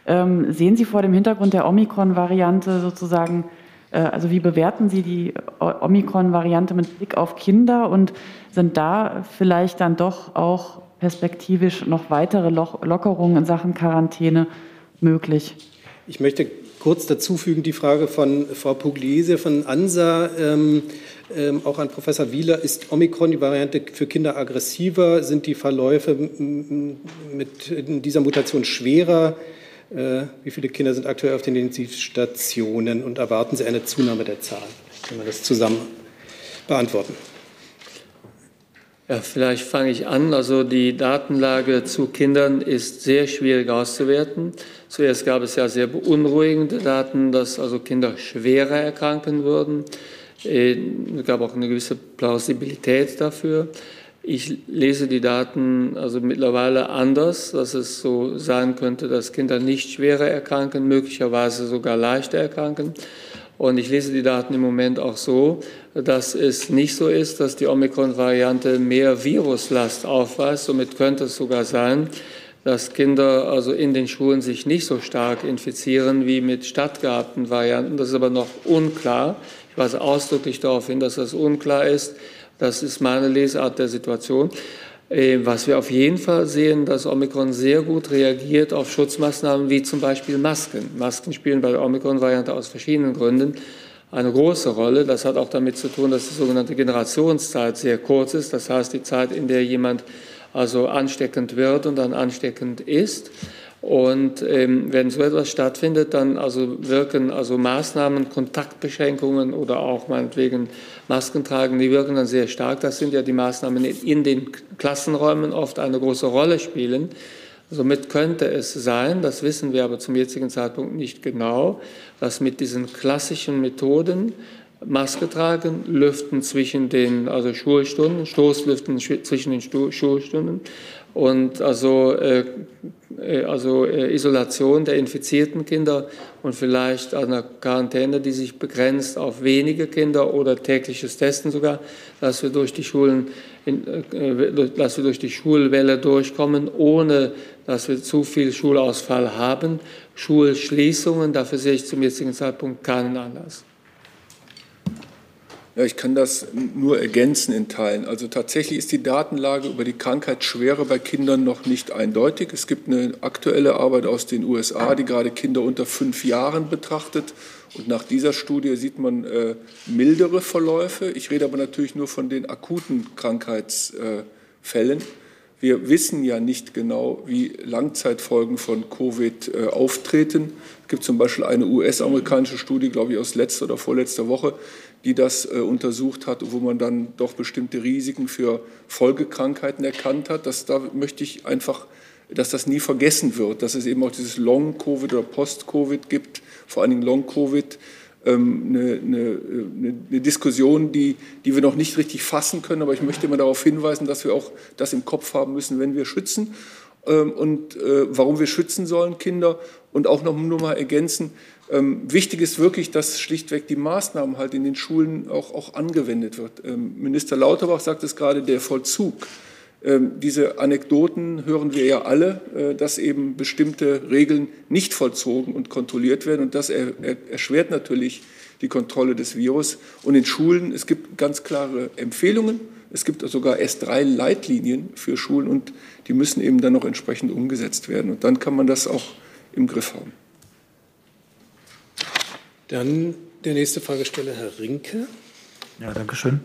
Ähm, sehen Sie vor dem Hintergrund der Omikron-Variante sozusagen also wie bewerten Sie die Omikron-Variante mit Blick auf Kinder und sind da vielleicht dann doch auch perspektivisch noch weitere Lockerungen in Sachen Quarantäne möglich? Ich möchte kurz dazu fügen die Frage von Frau Pugliese von ANSA, ähm, ähm, auch an Professor Wieler. Ist Omikron die Variante für Kinder aggressiver? Sind die Verläufe mit dieser Mutation schwerer? Äh, wie viele Kinder sind aktuell auf den Intensivstationen und erwarten Sie eine Zunahme der Zahlen? Können wir das zusammen beantworten? Ja, vielleicht fange ich an. Also die Datenlage zu Kindern ist sehr schwierig auszuwerten. Zuerst gab es ja sehr beunruhigende Daten, dass also Kinder schwerer erkranken würden. Äh, es gab auch eine gewisse Plausibilität dafür. Ich lese die Daten also mittlerweile anders, dass es so sein könnte, dass Kinder nicht schwerer erkranken, möglicherweise sogar leichter erkranken. Und ich lese die Daten im Moment auch so, dass es nicht so ist, dass die Omikron-Variante mehr Viruslast aufweist. Somit könnte es sogar sein, dass Kinder also in den Schulen sich nicht so stark infizieren wie mit stattgehabten Varianten. Das ist aber noch unklar. Ich weise ausdrücklich darauf hin, dass das unklar ist. Das ist meine Lesart der Situation. Äh, was wir auf jeden Fall sehen, dass Omikron sehr gut reagiert auf Schutzmaßnahmen wie zum Beispiel Masken. Masken spielen bei der Omikron-Variante aus verschiedenen Gründen eine große Rolle. Das hat auch damit zu tun, dass die sogenannte Generationszeit sehr kurz ist. Das heißt, die Zeit, in der jemand also ansteckend wird und dann ansteckend ist. Und ähm, wenn so etwas stattfindet, dann also wirken also Maßnahmen, Kontaktbeschränkungen oder auch meinetwegen Masken tragen, die wirken dann sehr stark. Das sind ja die Maßnahmen, die in den Klassenräumen oft eine große Rolle spielen. Somit könnte es sein, das wissen wir aber zum jetzigen Zeitpunkt nicht genau, dass mit diesen klassischen Methoden Maske tragen, Lüften zwischen den also Schulstunden, Stoßlüften zwischen den Schulstunden und also, äh, äh, also äh, Isolation der infizierten Kinder und vielleicht eine Quarantäne, die sich begrenzt auf wenige Kinder oder tägliches Testen sogar, dass wir durch die Schulen, äh, dass wir durch die Schulwelle durchkommen, ohne dass wir zu viel Schulausfall haben. Schulschließungen, dafür sehe ich zum jetzigen Zeitpunkt keinen Anlass. Ja, ich kann das nur ergänzen in Teilen. Also tatsächlich ist die Datenlage über die Krankheitsschwere bei Kindern noch nicht eindeutig. Es gibt eine aktuelle Arbeit aus den USA, die gerade Kinder unter fünf Jahren betrachtet. Und nach dieser Studie sieht man äh, mildere Verläufe. Ich rede aber natürlich nur von den akuten Krankheitsfällen. Äh, Wir wissen ja nicht genau, wie Langzeitfolgen von Covid äh, auftreten. Es gibt zum Beispiel eine US-amerikanische Studie, glaube ich, aus letzter oder vorletzter Woche, die das äh, untersucht hat, wo man dann doch bestimmte Risiken für Folgekrankheiten erkannt hat. Das, da möchte ich einfach, dass das nie vergessen wird, dass es eben auch dieses Long-Covid oder Post-Covid gibt, vor allen Dingen Long-Covid, ähm, eine, eine, eine, Diskussion, die, die wir noch nicht richtig fassen können. Aber ich möchte immer darauf hinweisen, dass wir auch das im Kopf haben müssen, wenn wir schützen ähm, und äh, warum wir schützen sollen, Kinder. Und auch noch nur mal ergänzen, ähm, wichtig ist wirklich, dass schlichtweg die Maßnahmen halt in den Schulen auch, auch angewendet wird. Ähm, Minister Lauterbach sagt es gerade, der Vollzug. Ähm, diese Anekdoten hören wir ja alle, äh, dass eben bestimmte Regeln nicht vollzogen und kontrolliert werden. Und das er, er, erschwert natürlich die Kontrolle des Virus. Und in Schulen, es gibt ganz klare Empfehlungen. Es gibt sogar S3-Leitlinien für Schulen und die müssen eben dann noch entsprechend umgesetzt werden. Und dann kann man das auch im Griff haben. Dann der nächste Fragesteller, Herr Rinke. Ja, danke schön.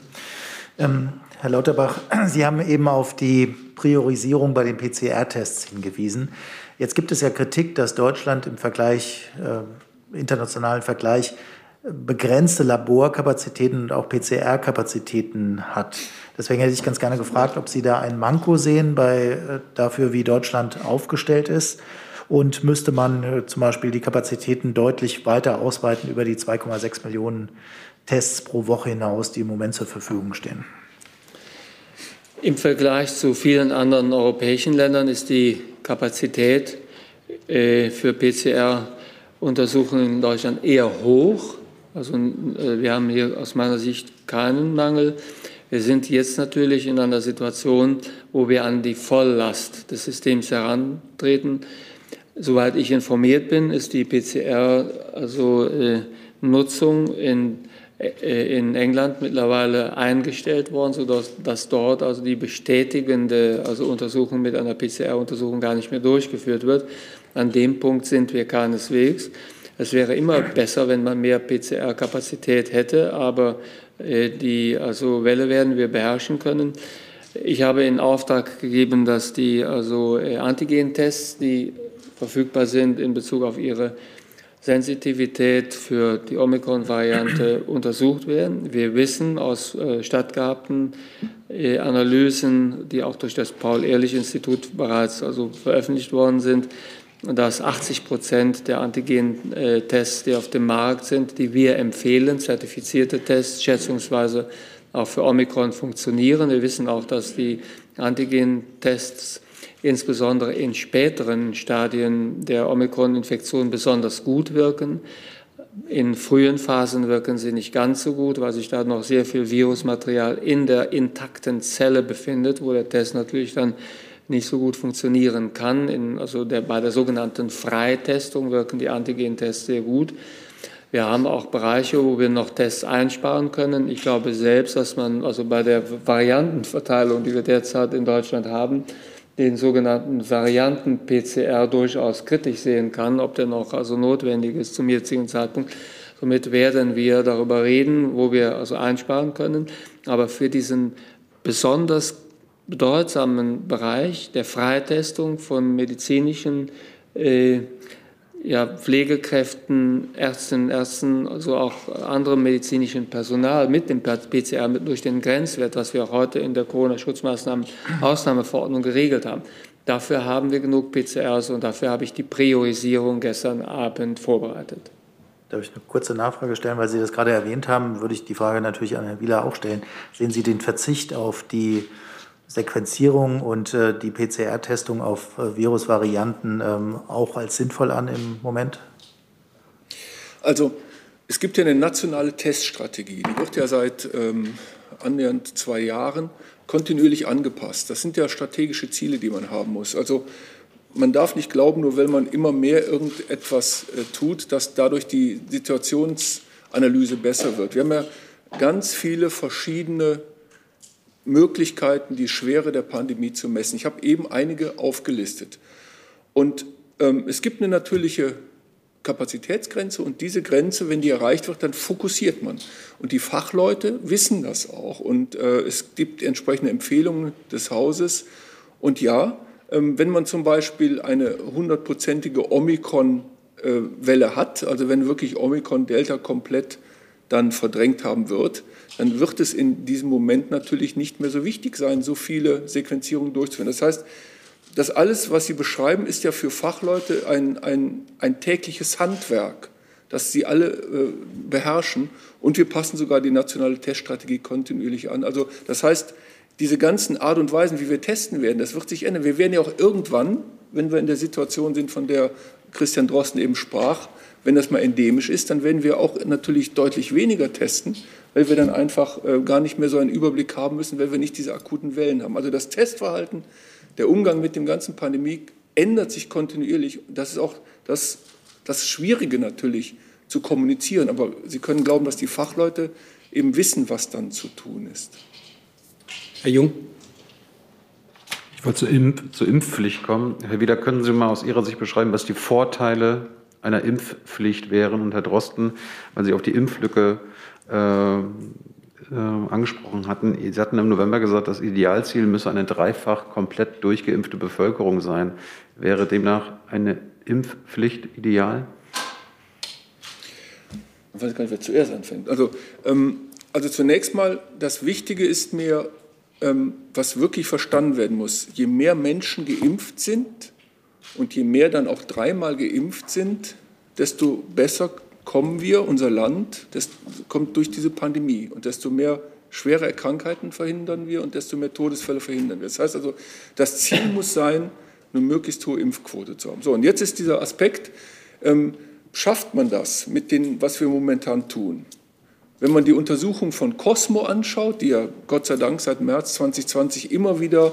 Ähm, Herr Lauterbach, Sie haben eben auf die Priorisierung bei den PCR-Tests hingewiesen. Jetzt gibt es ja Kritik, dass Deutschland im Vergleich, äh, internationalen Vergleich, begrenzte Laborkapazitäten und auch PCR-Kapazitäten hat. Deswegen hätte ich ganz gerne gefragt, ob Sie da ein Manko sehen bei, äh, dafür, wie Deutschland aufgestellt ist und müsste man äh, zum Beispiel die Kapazitäten deutlich weiter ausweiten über die 2,6 Millionen Tests pro Woche hinaus, die im Moment zur Verfügung stehen. Im Vergleich zu vielen anderen europäischen Ländern ist die Kapazität äh, für PCR-Untersuchungen in Deutschland eher hoch. Also äh, wir haben hier aus meiner Sicht keinen Mangel. Wir sind jetzt natürlich in einer Situation, wo wir an die Volllast des Systems herantreten. Soweit ich informiert bin, ist die PCR, also äh, Nutzung in, äh, in England mittlerweile eingestellt worden, sodass dass dort also die bestätigende also Untersuchung mit einer PCR-Untersuchung gar nicht mehr durchgeführt wird. An dem Punkt sind wir keineswegs. Es wäre immer besser, wenn man mehr PCR-Kapazität hätte, aber äh, die also Welle werden wir beherrschen können. Ich habe in Auftrag gegeben, dass die also äh, Antigen-Tests, die verfügbar sind in Bezug auf ihre Sensitivität für die Omikron-Variante untersucht werden. Wir wissen aus äh, stattgehabten äh, Analysen, die auch durch das Paul-Ehrlich-Institut bereits also veröffentlicht worden sind, dass 80 Prozent der Antigen-Tests, die auf dem Markt sind, die wir empfehlen, zertifizierte Tests, schätzungsweise auch für Omikron funktionieren. Wir wissen auch, dass die Antigen-Tests insbesondere in späteren Stadien der Omikron-Infektion besonders gut wirken. In frühen Phasen wirken sie nicht ganz so gut, weil sich da noch sehr viel Virusmaterial in der intakten Zelle befindet, wo der Test natürlich dann nicht so gut funktionieren kann. In, also der, bei der sogenannten Freitestung wirken die Antigen-Tests sehr gut. Wir haben auch Bereiche, wo wir noch Tests einsparen können. Ich glaube selbst, dass man also bei der Variantenverteilung, die wir derzeit in Deutschland haben, den sogenannten Varianten-PCR durchaus kritisch sehen kann, ob der noch also notwendig ist zum jetzigen Zeitpunkt. Somit werden wir darüber reden, wo wir also einsparen können. Aber für diesen besonders bedeutsamen Bereich der Freitestung von medizinischen äh, ja, Pflegekräften, Ärztinnen, Ärzten, also auch anderem medizinischen Personal mit dem PCR mit durch den Grenzwert, was wir auch heute in der Corona-Schutzmaßnahmen Ausnahmeverordnung geregelt haben. Dafür haben wir genug PCRs und dafür habe ich die Priorisierung gestern Abend vorbereitet. Darf ich eine kurze Nachfrage stellen? Weil Sie das gerade erwähnt haben, würde ich die Frage natürlich an Herrn Wieler auch stellen. Sehen Sie den Verzicht auf die Sequenzierung und äh, die PCR-Testung auf äh, Virusvarianten ähm, auch als sinnvoll an im Moment? Also es gibt ja eine nationale Teststrategie, die wird ja seit ähm, annähernd zwei Jahren kontinuierlich angepasst. Das sind ja strategische Ziele, die man haben muss. Also man darf nicht glauben, nur weil man immer mehr irgendetwas äh, tut, dass dadurch die Situationsanalyse besser wird. Wir haben ja ganz viele verschiedene Möglichkeiten, die Schwere der Pandemie zu messen. Ich habe eben einige aufgelistet. Und ähm, es gibt eine natürliche Kapazitätsgrenze und diese Grenze, wenn die erreicht wird, dann fokussiert man. Und die Fachleute wissen das auch und äh, es gibt entsprechende Empfehlungen des Hauses. Und ja, ähm, wenn man zum Beispiel eine hundertprozentige Omikron-Welle hat, also wenn wirklich Omikron-Delta komplett dann verdrängt haben wird, dann wird es in diesem Moment natürlich nicht mehr so wichtig sein, so viele Sequenzierungen durchzuführen. Das heißt, das alles, was Sie beschreiben, ist ja für Fachleute ein, ein, ein tägliches Handwerk, das sie alle äh, beherrschen. Und wir passen sogar die nationale Teststrategie kontinuierlich an. Also das heißt, diese ganzen Art und Weisen, wie wir testen werden, das wird sich ändern. Wir werden ja auch irgendwann, wenn wir in der Situation sind, von der Christian Drosten eben sprach, wenn das mal endemisch ist, dann werden wir auch natürlich deutlich weniger testen, weil wir dann einfach äh, gar nicht mehr so einen Überblick haben müssen, weil wir nicht diese akuten Wellen haben. Also das Testverhalten der Umgang mit dem ganzen Pandemie ändert sich kontinuierlich. Das ist auch das, das Schwierige natürlich zu kommunizieren. Aber Sie können glauben, dass die Fachleute eben wissen, was dann zu tun ist. Herr Jung. Ich wollte zur, Impf zur Impfpflicht kommen. Herr Wieder, können Sie mal aus Ihrer Sicht beschreiben, was die Vorteile einer Impfpflicht wären? Und Herr Drosten, weil Sie auf die Impflücke äh, äh, angesprochen hatten. Sie hatten im November gesagt, das Idealziel müsse eine dreifach komplett durchgeimpfte Bevölkerung sein. Wäre demnach eine Impfpflicht ideal? Ich weiß gar nicht, wer zuerst anfängt. Also, ähm, also zunächst mal, das Wichtige ist mir, ähm, was wirklich verstanden werden muss. Je mehr Menschen geimpft sind und je mehr dann auch dreimal geimpft sind, desto besser kommen wir, unser Land, das kommt durch diese Pandemie. Und desto mehr schwere Krankheiten verhindern wir und desto mehr Todesfälle verhindern wir. Das heißt also, das Ziel muss sein, eine möglichst hohe Impfquote zu haben. So, und jetzt ist dieser Aspekt, ähm, schafft man das mit dem, was wir momentan tun? Wenn man die Untersuchung von Cosmo anschaut, die ja Gott sei Dank seit März 2020 immer wieder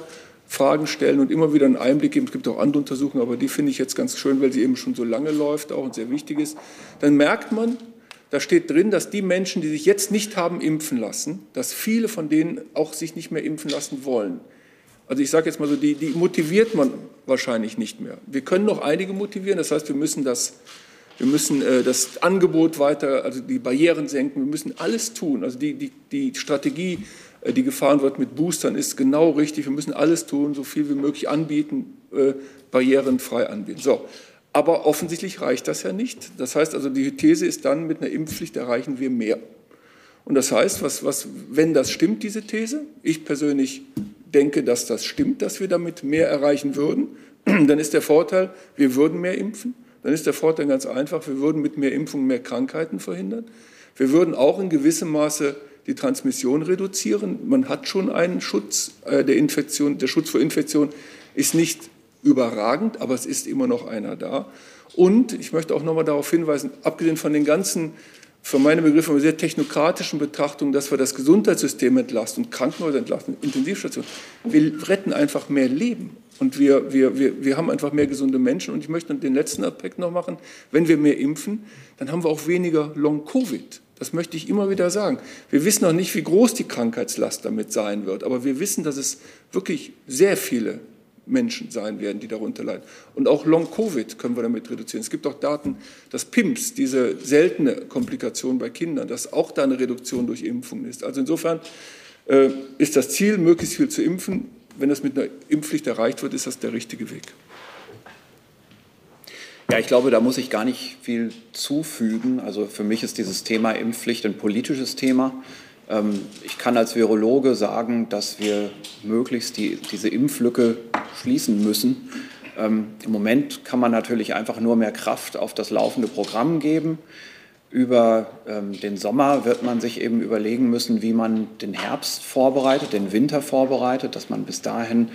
Fragen stellen und immer wieder einen Einblick geben. Es gibt auch andere Untersuchungen, aber die finde ich jetzt ganz schön, weil sie eben schon so lange läuft auch und sehr wichtig ist. Dann merkt man, da steht drin, dass die Menschen, die sich jetzt nicht haben impfen lassen, dass viele von denen auch sich nicht mehr impfen lassen wollen. Also ich sage jetzt mal so, die, die motiviert man wahrscheinlich nicht mehr. Wir können noch einige motivieren, das heißt, wir müssen das wir müssen äh, das Angebot weiter, also die Barrieren senken. Wir müssen alles tun. Also die, die, die Strategie die gefahren wird mit Boostern, ist genau richtig. Wir müssen alles tun, so viel wie möglich anbieten, äh, barrierenfrei anbieten. So. Aber offensichtlich reicht das ja nicht. Das heißt also, die These ist dann, mit einer Impfpflicht erreichen wir mehr. Und das heißt, was, was, wenn das stimmt, diese These, ich persönlich denke, dass das stimmt, dass wir damit mehr erreichen würden, dann ist der Vorteil, wir würden mehr impfen. Dann ist der Vorteil ganz einfach, wir würden mit mehr Impfungen mehr Krankheiten verhindern. Wir würden auch in gewissem Maße die Transmission reduzieren. Man hat schon einen Schutz äh, der Infektion. Der Schutz vor Infektion ist nicht überragend, aber es ist immer noch einer da. Und ich möchte auch noch mal darauf hinweisen, abgesehen von den ganzen, für meine Begriffe, sehr technokratischen Betrachtungen, dass wir das Gesundheitssystem entlasten und Krankenhäuser entlasten, Intensivstationen, wir retten einfach mehr Leben. Und wir, wir, wir, wir haben einfach mehr gesunde Menschen. Und ich möchte den letzten Aspekt noch machen. Wenn wir mehr impfen, dann haben wir auch weniger Long-Covid. Das möchte ich immer wieder sagen. Wir wissen noch nicht, wie groß die Krankheitslast damit sein wird, aber wir wissen, dass es wirklich sehr viele Menschen sein werden, die darunter leiden. Und auch Long-Covid können wir damit reduzieren. Es gibt auch Daten, dass PIMS, diese seltene Komplikation bei Kindern, dass auch da eine Reduktion durch Impfungen ist. Also insofern äh, ist das Ziel, möglichst viel zu impfen. Wenn das mit einer Impfpflicht erreicht wird, ist das der richtige Weg. Ja, ich glaube, da muss ich gar nicht viel zufügen. Also für mich ist dieses Thema Impfpflicht ein politisches Thema. Ähm, ich kann als Virologe sagen, dass wir möglichst die, diese Impflücke schließen müssen. Ähm, Im Moment kann man natürlich einfach nur mehr Kraft auf das laufende Programm geben. über ähm, den Sommer wird man sich eben überlegen müssen, wie man den Herbst vorbereitet, den Winter vorbereitet, dass man bis dahin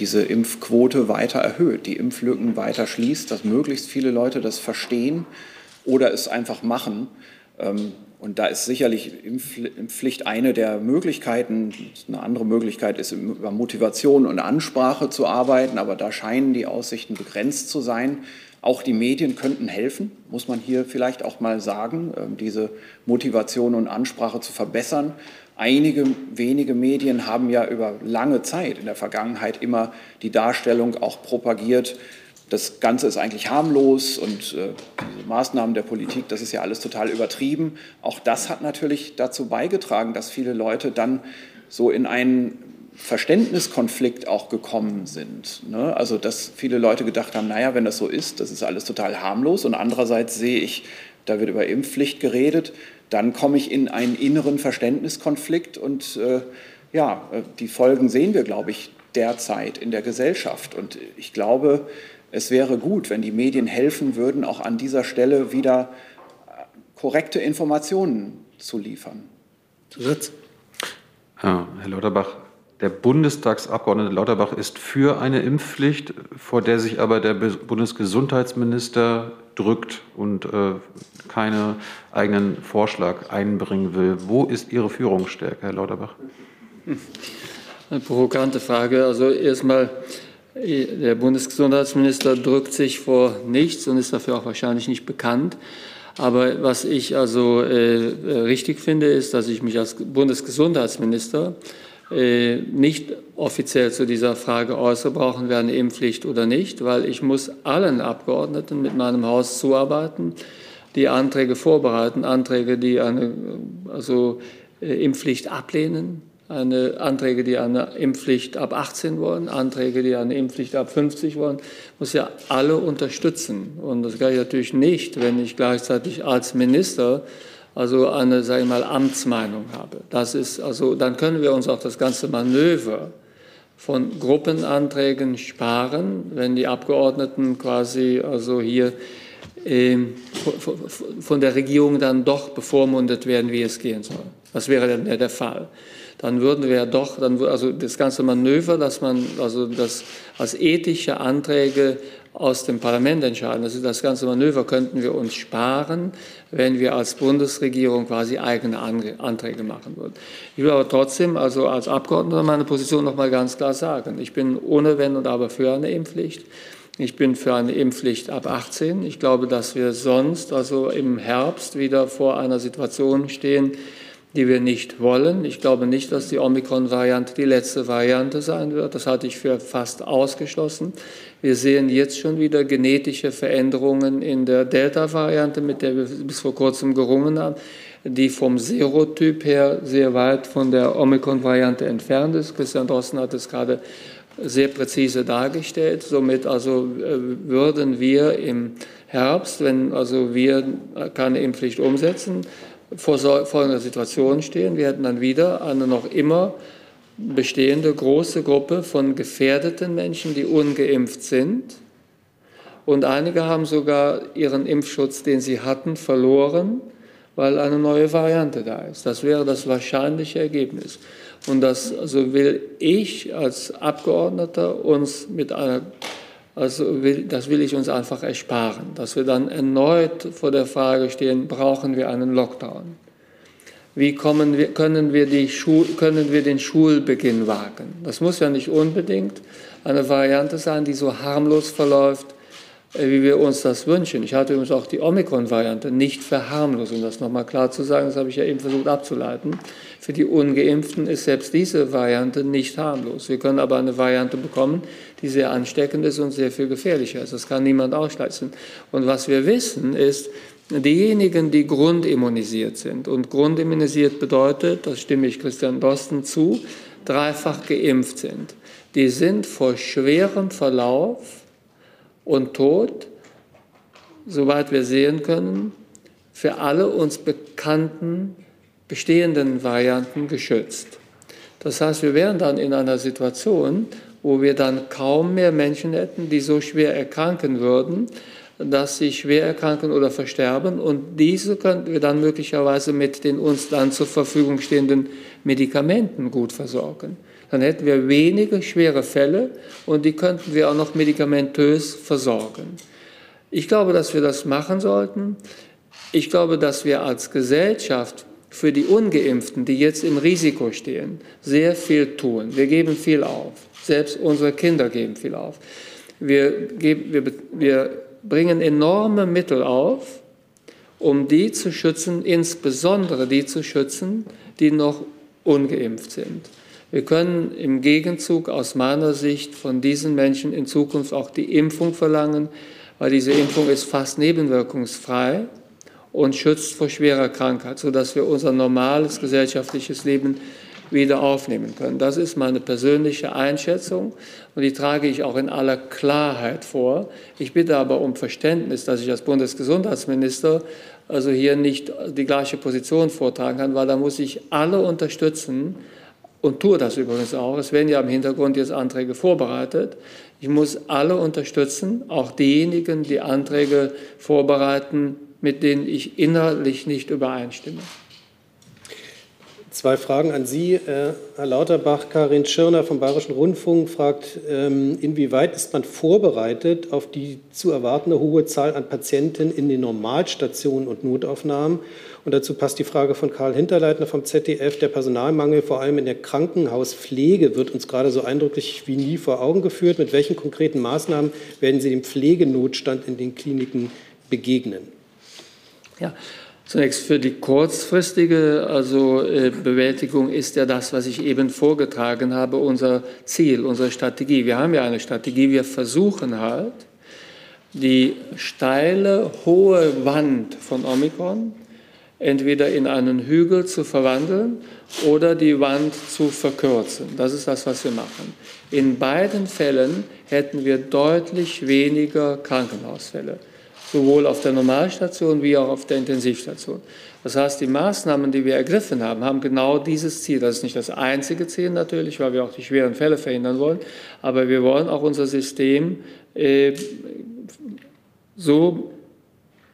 diese Impfquote weiter erhöht, die Impflücken weiter schließt, dass möglichst viele Leute das verstehen oder es einfach machen. Ähm, und da ist sicherlich Impfpflicht eine der Möglichkeiten. Eine andere Möglichkeit ist, über Motivation und Ansprache zu arbeiten, aber da scheinen die Aussichten begrenzt zu sein. Auch die Medien könnten helfen, muss man hier vielleicht auch mal sagen, ähm, diese Motivation und Ansprache zu verbessern. Einige wenige Medien haben ja über lange Zeit in der Vergangenheit immer die Darstellung auch propagiert, das Ganze ist eigentlich harmlos und äh, diese Maßnahmen der Politik, das ist ja alles total übertrieben. Auch das hat natürlich dazu beigetragen, dass viele Leute dann so in einen Verständniskonflikt auch gekommen sind. Ne? Also dass viele Leute gedacht haben, naja, wenn das so ist, das ist alles total harmlos. Und andererseits sehe ich, da wird über Impfpflicht geredet, dann komme ich in einen inneren Verständniskonflikt. Und äh, ja, äh, die Folgen sehen wir, glaube ich, derzeit in der Gesellschaft. Und ich glaube, es wäre gut, wenn die Medien helfen würden, auch an dieser Stelle wieder korrekte Informationen zu liefern. Zusatz? Ja, Herr Lauterbach, der Bundestagsabgeordnete Lauterbach ist für eine Impfpflicht, vor der sich aber der Bundesgesundheitsminister drückt und äh, keinen eigenen Vorschlag einbringen will. Wo ist Ihre Führungsstärke, Herr Lauterbach? Eine provokante Frage. Also erstmal der Bundesgesundheitsminister drückt sich vor nichts und ist dafür auch wahrscheinlich nicht bekannt. Aber was ich also äh, richtig finde, ist, dass ich mich als Bundesgesundheitsminister äh, nicht offiziell zu dieser Frage äußere, brauchen wir eine Impfpflicht oder nicht, weil ich muss allen Abgeordneten mit meinem Haus zuarbeiten, die Anträge vorbereiten, Anträge, die eine also, äh, Impfpflicht ablehnen, eine Anträge, die eine Impfpflicht ab 18 wollen, Anträge, die eine Impfpflicht ab 50 wollen, muss ja alle unterstützen. Und das kann ich natürlich nicht, wenn ich gleichzeitig als Minister also eine, sage ich mal, Amtsmeinung habe. Das ist also, dann können wir uns auch das ganze Manöver von Gruppenanträgen sparen, wenn die Abgeordneten quasi also hier äh, von der Regierung dann doch bevormundet werden, wie es gehen soll. Das wäre dann der Fall dann würden wir ja doch, dann, also das ganze Manöver, dass man also das als ethische Anträge aus dem Parlament entscheiden. Also das ganze Manöver könnten wir uns sparen, wenn wir als Bundesregierung quasi eigene Anträge machen würden. Ich will aber trotzdem, also als Abgeordneter, meine Position noch mal ganz klar sagen. Ich bin ohne Wenn und Aber für eine Impfpflicht. Ich bin für eine Impfpflicht ab 18. Ich glaube, dass wir sonst, also im Herbst, wieder vor einer Situation stehen, die wir nicht wollen. Ich glaube nicht, dass die Omikron-Variante die letzte Variante sein wird. Das halte ich für fast ausgeschlossen. Wir sehen jetzt schon wieder genetische Veränderungen in der Delta-Variante, mit der wir bis vor kurzem gerungen haben, die vom Serotyp her sehr weit von der Omikron-Variante entfernt ist. Christian Drosten hat es gerade sehr präzise dargestellt. Somit also äh, würden wir im Herbst, wenn also wir keine Impfpflicht umsetzen, vor folgender Situation stehen. Wir hätten dann wieder eine noch immer bestehende große Gruppe von gefährdeten Menschen, die ungeimpft sind. Und einige haben sogar ihren Impfschutz, den sie hatten, verloren, weil eine neue Variante da ist. Das wäre das wahrscheinliche Ergebnis. Und das also will ich als Abgeordneter uns mit einer also will, das will ich uns einfach ersparen, dass wir dann erneut vor der Frage stehen, brauchen wir einen Lockdown? Wie wir, können, wir Schul, können wir den Schulbeginn wagen? Das muss ja nicht unbedingt eine Variante sein, die so harmlos verläuft, äh, wie wir uns das wünschen. Ich hatte übrigens auch die Omikron-Variante nicht verharmlos, um das nochmal klar zu sagen, das habe ich ja eben versucht abzuleiten. Für die Ungeimpften ist selbst diese Variante nicht harmlos. Wir können aber eine Variante bekommen, die sehr ansteckend ist und sehr viel gefährlicher ist. Das kann niemand ausschließen. Und was wir wissen ist, diejenigen, die grundimmunisiert sind, und grundimmunisiert bedeutet, das stimme ich Christian Dosten zu, dreifach geimpft sind, die sind vor schwerem Verlauf und Tod, soweit wir sehen können, für alle uns bekannten bestehenden Varianten geschützt. Das heißt, wir wären dann in einer Situation, wo wir dann kaum mehr Menschen hätten, die so schwer erkranken würden, dass sie schwer erkranken oder versterben. Und diese könnten wir dann möglicherweise mit den uns dann zur Verfügung stehenden Medikamenten gut versorgen. Dann hätten wir wenige schwere Fälle und die könnten wir auch noch medikamentös versorgen. Ich glaube, dass wir das machen sollten. Ich glaube, dass wir als Gesellschaft für die ungeimpften, die jetzt im Risiko stehen, sehr viel tun. Wir geben viel auf. Selbst unsere Kinder geben viel auf. Wir, geben, wir, wir bringen enorme Mittel auf, um die zu schützen, insbesondere die zu schützen, die noch ungeimpft sind. Wir können im Gegenzug aus meiner Sicht von diesen Menschen in Zukunft auch die Impfung verlangen, weil diese Impfung ist fast nebenwirkungsfrei und schützt vor schwerer Krankheit, sodass wir unser normales gesellschaftliches Leben wieder aufnehmen können. Das ist meine persönliche Einschätzung und die trage ich auch in aller Klarheit vor. Ich bitte aber um Verständnis, dass ich als Bundesgesundheitsminister also hier nicht die gleiche Position vortragen kann, weil da muss ich alle unterstützen und tue das übrigens auch. Es werden ja im Hintergrund jetzt Anträge vorbereitet. Ich muss alle unterstützen, auch diejenigen, die Anträge vorbereiten, mit denen ich innerlich nicht übereinstimme. Zwei Fragen an Sie, äh, Herr Lauterbach. Karin Schirner vom Bayerischen Rundfunk fragt, ähm, inwieweit ist man vorbereitet auf die zu erwartende hohe Zahl an Patienten in den Normalstationen und Notaufnahmen? Und dazu passt die Frage von Karl Hinterleitner vom ZDF. Der Personalmangel, vor allem in der Krankenhauspflege, wird uns gerade so eindrücklich wie nie vor Augen geführt. Mit welchen konkreten Maßnahmen werden Sie dem Pflegenotstand in den Kliniken begegnen? Ja, zunächst für die kurzfristige also, äh, Bewältigung ist ja das, was ich eben vorgetragen habe, unser Ziel, unsere Strategie. Wir haben ja eine Strategie, wir versuchen halt, die steile, hohe Wand von Omikron entweder in einen Hügel zu verwandeln oder die Wand zu verkürzen. Das ist das, was wir machen. In beiden Fällen hätten wir deutlich weniger Krankenhausfälle sowohl auf der Normalstation wie auch auf der Intensivstation. Das heißt, die Maßnahmen, die wir ergriffen haben, haben genau dieses Ziel. Das ist nicht das einzige Ziel natürlich, weil wir auch die schweren Fälle verhindern wollen, aber wir wollen auch unser System äh, so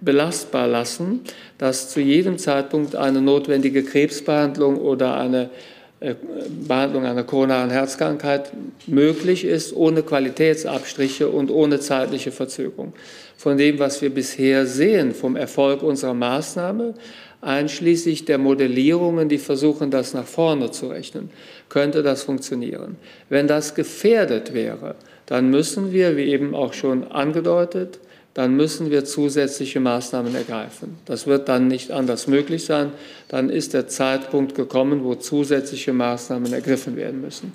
belastbar lassen, dass zu jedem Zeitpunkt eine notwendige Krebsbehandlung oder eine äh, Behandlung einer koronaren Herzkrankheit möglich ist, ohne Qualitätsabstriche und ohne zeitliche Verzögerung. Von dem, was wir bisher sehen, vom Erfolg unserer Maßnahme, einschließlich der Modellierungen, die versuchen, das nach vorne zu rechnen, könnte das funktionieren. Wenn das gefährdet wäre, dann müssen wir, wie eben auch schon angedeutet, dann müssen wir zusätzliche Maßnahmen ergreifen. Das wird dann nicht anders möglich sein. Dann ist der Zeitpunkt gekommen, wo zusätzliche Maßnahmen ergriffen werden müssen.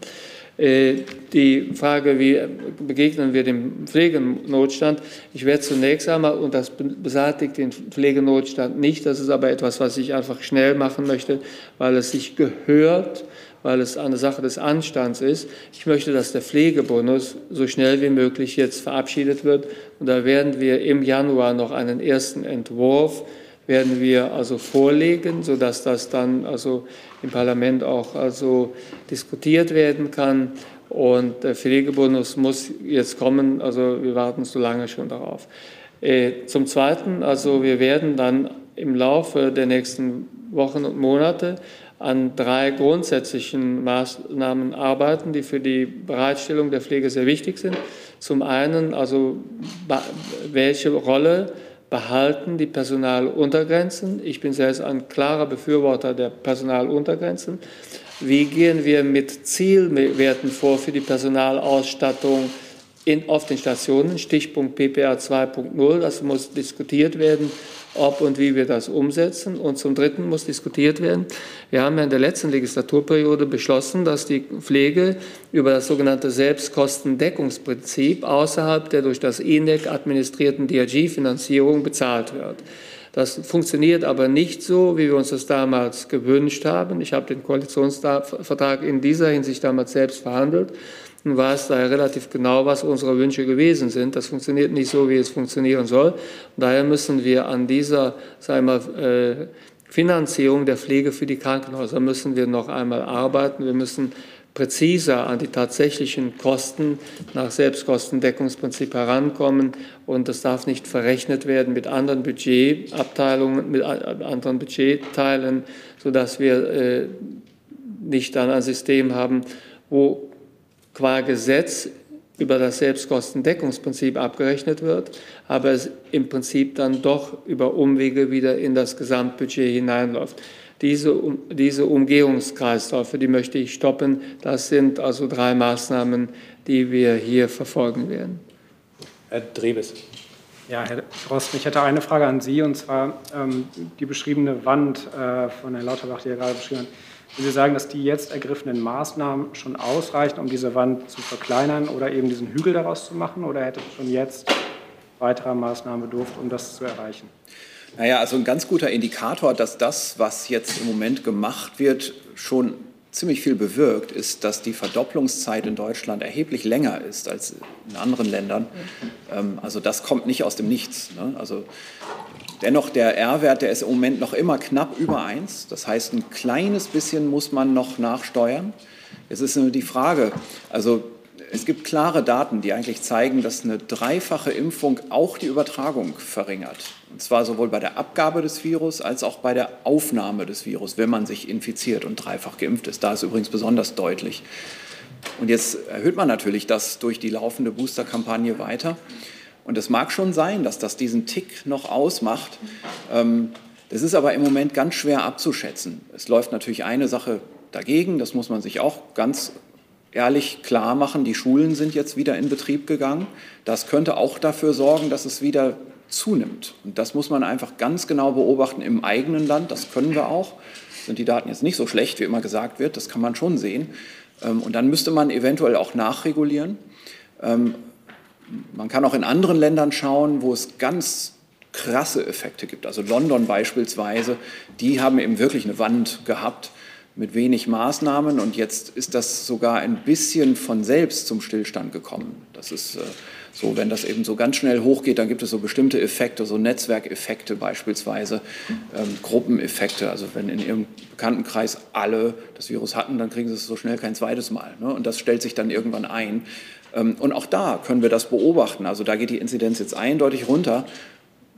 Äh, die Frage, wie begegnen wir dem Pflegenotstand? Ich werde zunächst einmal, und das beseitigt den Pflegenotstand nicht, das ist aber etwas, was ich einfach schnell machen möchte, weil es sich gehört, weil es eine Sache des Anstands ist. Ich möchte, dass der Pflegebonus so schnell wie möglich jetzt verabschiedet wird. Und da werden wir im Januar noch einen ersten Entwurf werden wir also vorlegen, sodass das dann also im Parlament auch also diskutiert werden kann. Und der Pflegebonus muss jetzt kommen, also wir warten so lange schon darauf. Äh, zum Zweiten, also wir werden dann im Laufe der nächsten Wochen und Monate an drei grundsätzlichen Maßnahmen arbeiten, die für die Bereitstellung der Pflege sehr wichtig sind. Zum einen also welche Rolle behalten die Personaluntergrenzen. Ich bin selbst ein klarer Befürworter der Personaluntergrenzen. Wie gehen wir mit Zielwerten vor für die Personalausstattung in, auf den Stationen? Stichpunkt PPA 2.0, das muss diskutiert werden ob und wie wir das umsetzen. Und zum Dritten muss diskutiert werden. Wir haben ja in der letzten Legislaturperiode beschlossen, dass die Pflege über das sogenannte Selbstkostendeckungsprinzip außerhalb der durch das INEC administrierten DRG-Finanzierung bezahlt wird. Das funktioniert aber nicht so, wie wir uns das damals gewünscht haben. Ich habe den Koalitionsvertrag in dieser Hinsicht damals selbst verhandelt. Nun weiß daher relativ genau, was unsere Wünsche gewesen sind. Das funktioniert nicht so, wie es funktionieren soll. Und daher müssen wir an dieser sagen wir, äh, Finanzierung der Pflege für die Krankenhäuser müssen wir noch einmal arbeiten. Wir müssen präziser an die tatsächlichen Kosten nach Selbstkostendeckungsprinzip herankommen. Und das darf nicht verrechnet werden mit anderen Budgetabteilungen, mit anderen Budgetteilen, sodass wir äh, nicht dann ein System haben, wo qua Gesetz über das Selbstkostendeckungsprinzip abgerechnet wird, aber es im Prinzip dann doch über Umwege wieder in das Gesamtbudget hineinläuft. Diese, diese Umgehungskreisläufe, die möchte ich stoppen. Das sind also drei Maßnahmen, die wir hier verfolgen werden. Herr Drebes. Ja, Herr Drosten, ich hätte eine Frage an Sie, und zwar ähm, die beschriebene Wand äh, von Herrn Lauterbach, die er gerade beschrieben hat. Wenn Sie sagen, dass die jetzt ergriffenen Maßnahmen schon ausreichen, um diese Wand zu verkleinern oder eben diesen Hügel daraus zu machen, oder hätte es schon jetzt weiterer Maßnahmen bedurft, um das zu erreichen? Naja, also ein ganz guter Indikator, dass das, was jetzt im Moment gemacht wird, schon ziemlich viel bewirkt, ist, dass die Verdopplungszeit in Deutschland erheblich länger ist als in anderen Ländern. Ähm, also das kommt nicht aus dem Nichts. Ne? Also dennoch der R-Wert, der ist im Moment noch immer knapp über 1. Das heißt, ein kleines bisschen muss man noch nachsteuern. Es ist nur die Frage, also es gibt klare Daten, die eigentlich zeigen, dass eine dreifache Impfung auch die Übertragung verringert. Und zwar sowohl bei der Abgabe des Virus als auch bei der Aufnahme des Virus, wenn man sich infiziert und dreifach geimpft ist. Da ist übrigens besonders deutlich. Und jetzt erhöht man natürlich das durch die laufende Boosterkampagne weiter. Und es mag schon sein, dass das diesen Tick noch ausmacht. Ähm, das ist aber im Moment ganz schwer abzuschätzen. Es läuft natürlich eine Sache dagegen, das muss man sich auch ganz ehrlich klar machen, die Schulen sind jetzt wieder in Betrieb gegangen. Das könnte auch dafür sorgen, dass es wieder zunimmt. Und das muss man einfach ganz genau beobachten im eigenen Land. Das können wir auch. Sind die Daten jetzt nicht so schlecht, wie immer gesagt wird, das kann man schon sehen. Ähm, und dann müsste man eventuell auch nachregulieren. Ähm, man kann auch in anderen Ländern schauen, wo es ganz krasse Effekte gibt. Also London beispielsweise, die haben eben wirklich eine Wand gehabt mit wenig Maßnahmen und jetzt ist das sogar ein bisschen von selbst zum Stillstand gekommen. Das ist äh, so, wenn das eben so ganz schnell hochgeht, dann gibt es so bestimmte Effekte, so Netzwerkeffekte beispielsweise, ähm, Gruppeneffekte. Also wenn in Ihrem Bekanntenkreis alle das Virus hatten, dann kriegen Sie es so schnell kein zweites Mal. Ne? Und das stellt sich dann irgendwann ein. Ähm, und auch da können wir das beobachten. Also da geht die Inzidenz jetzt eindeutig runter.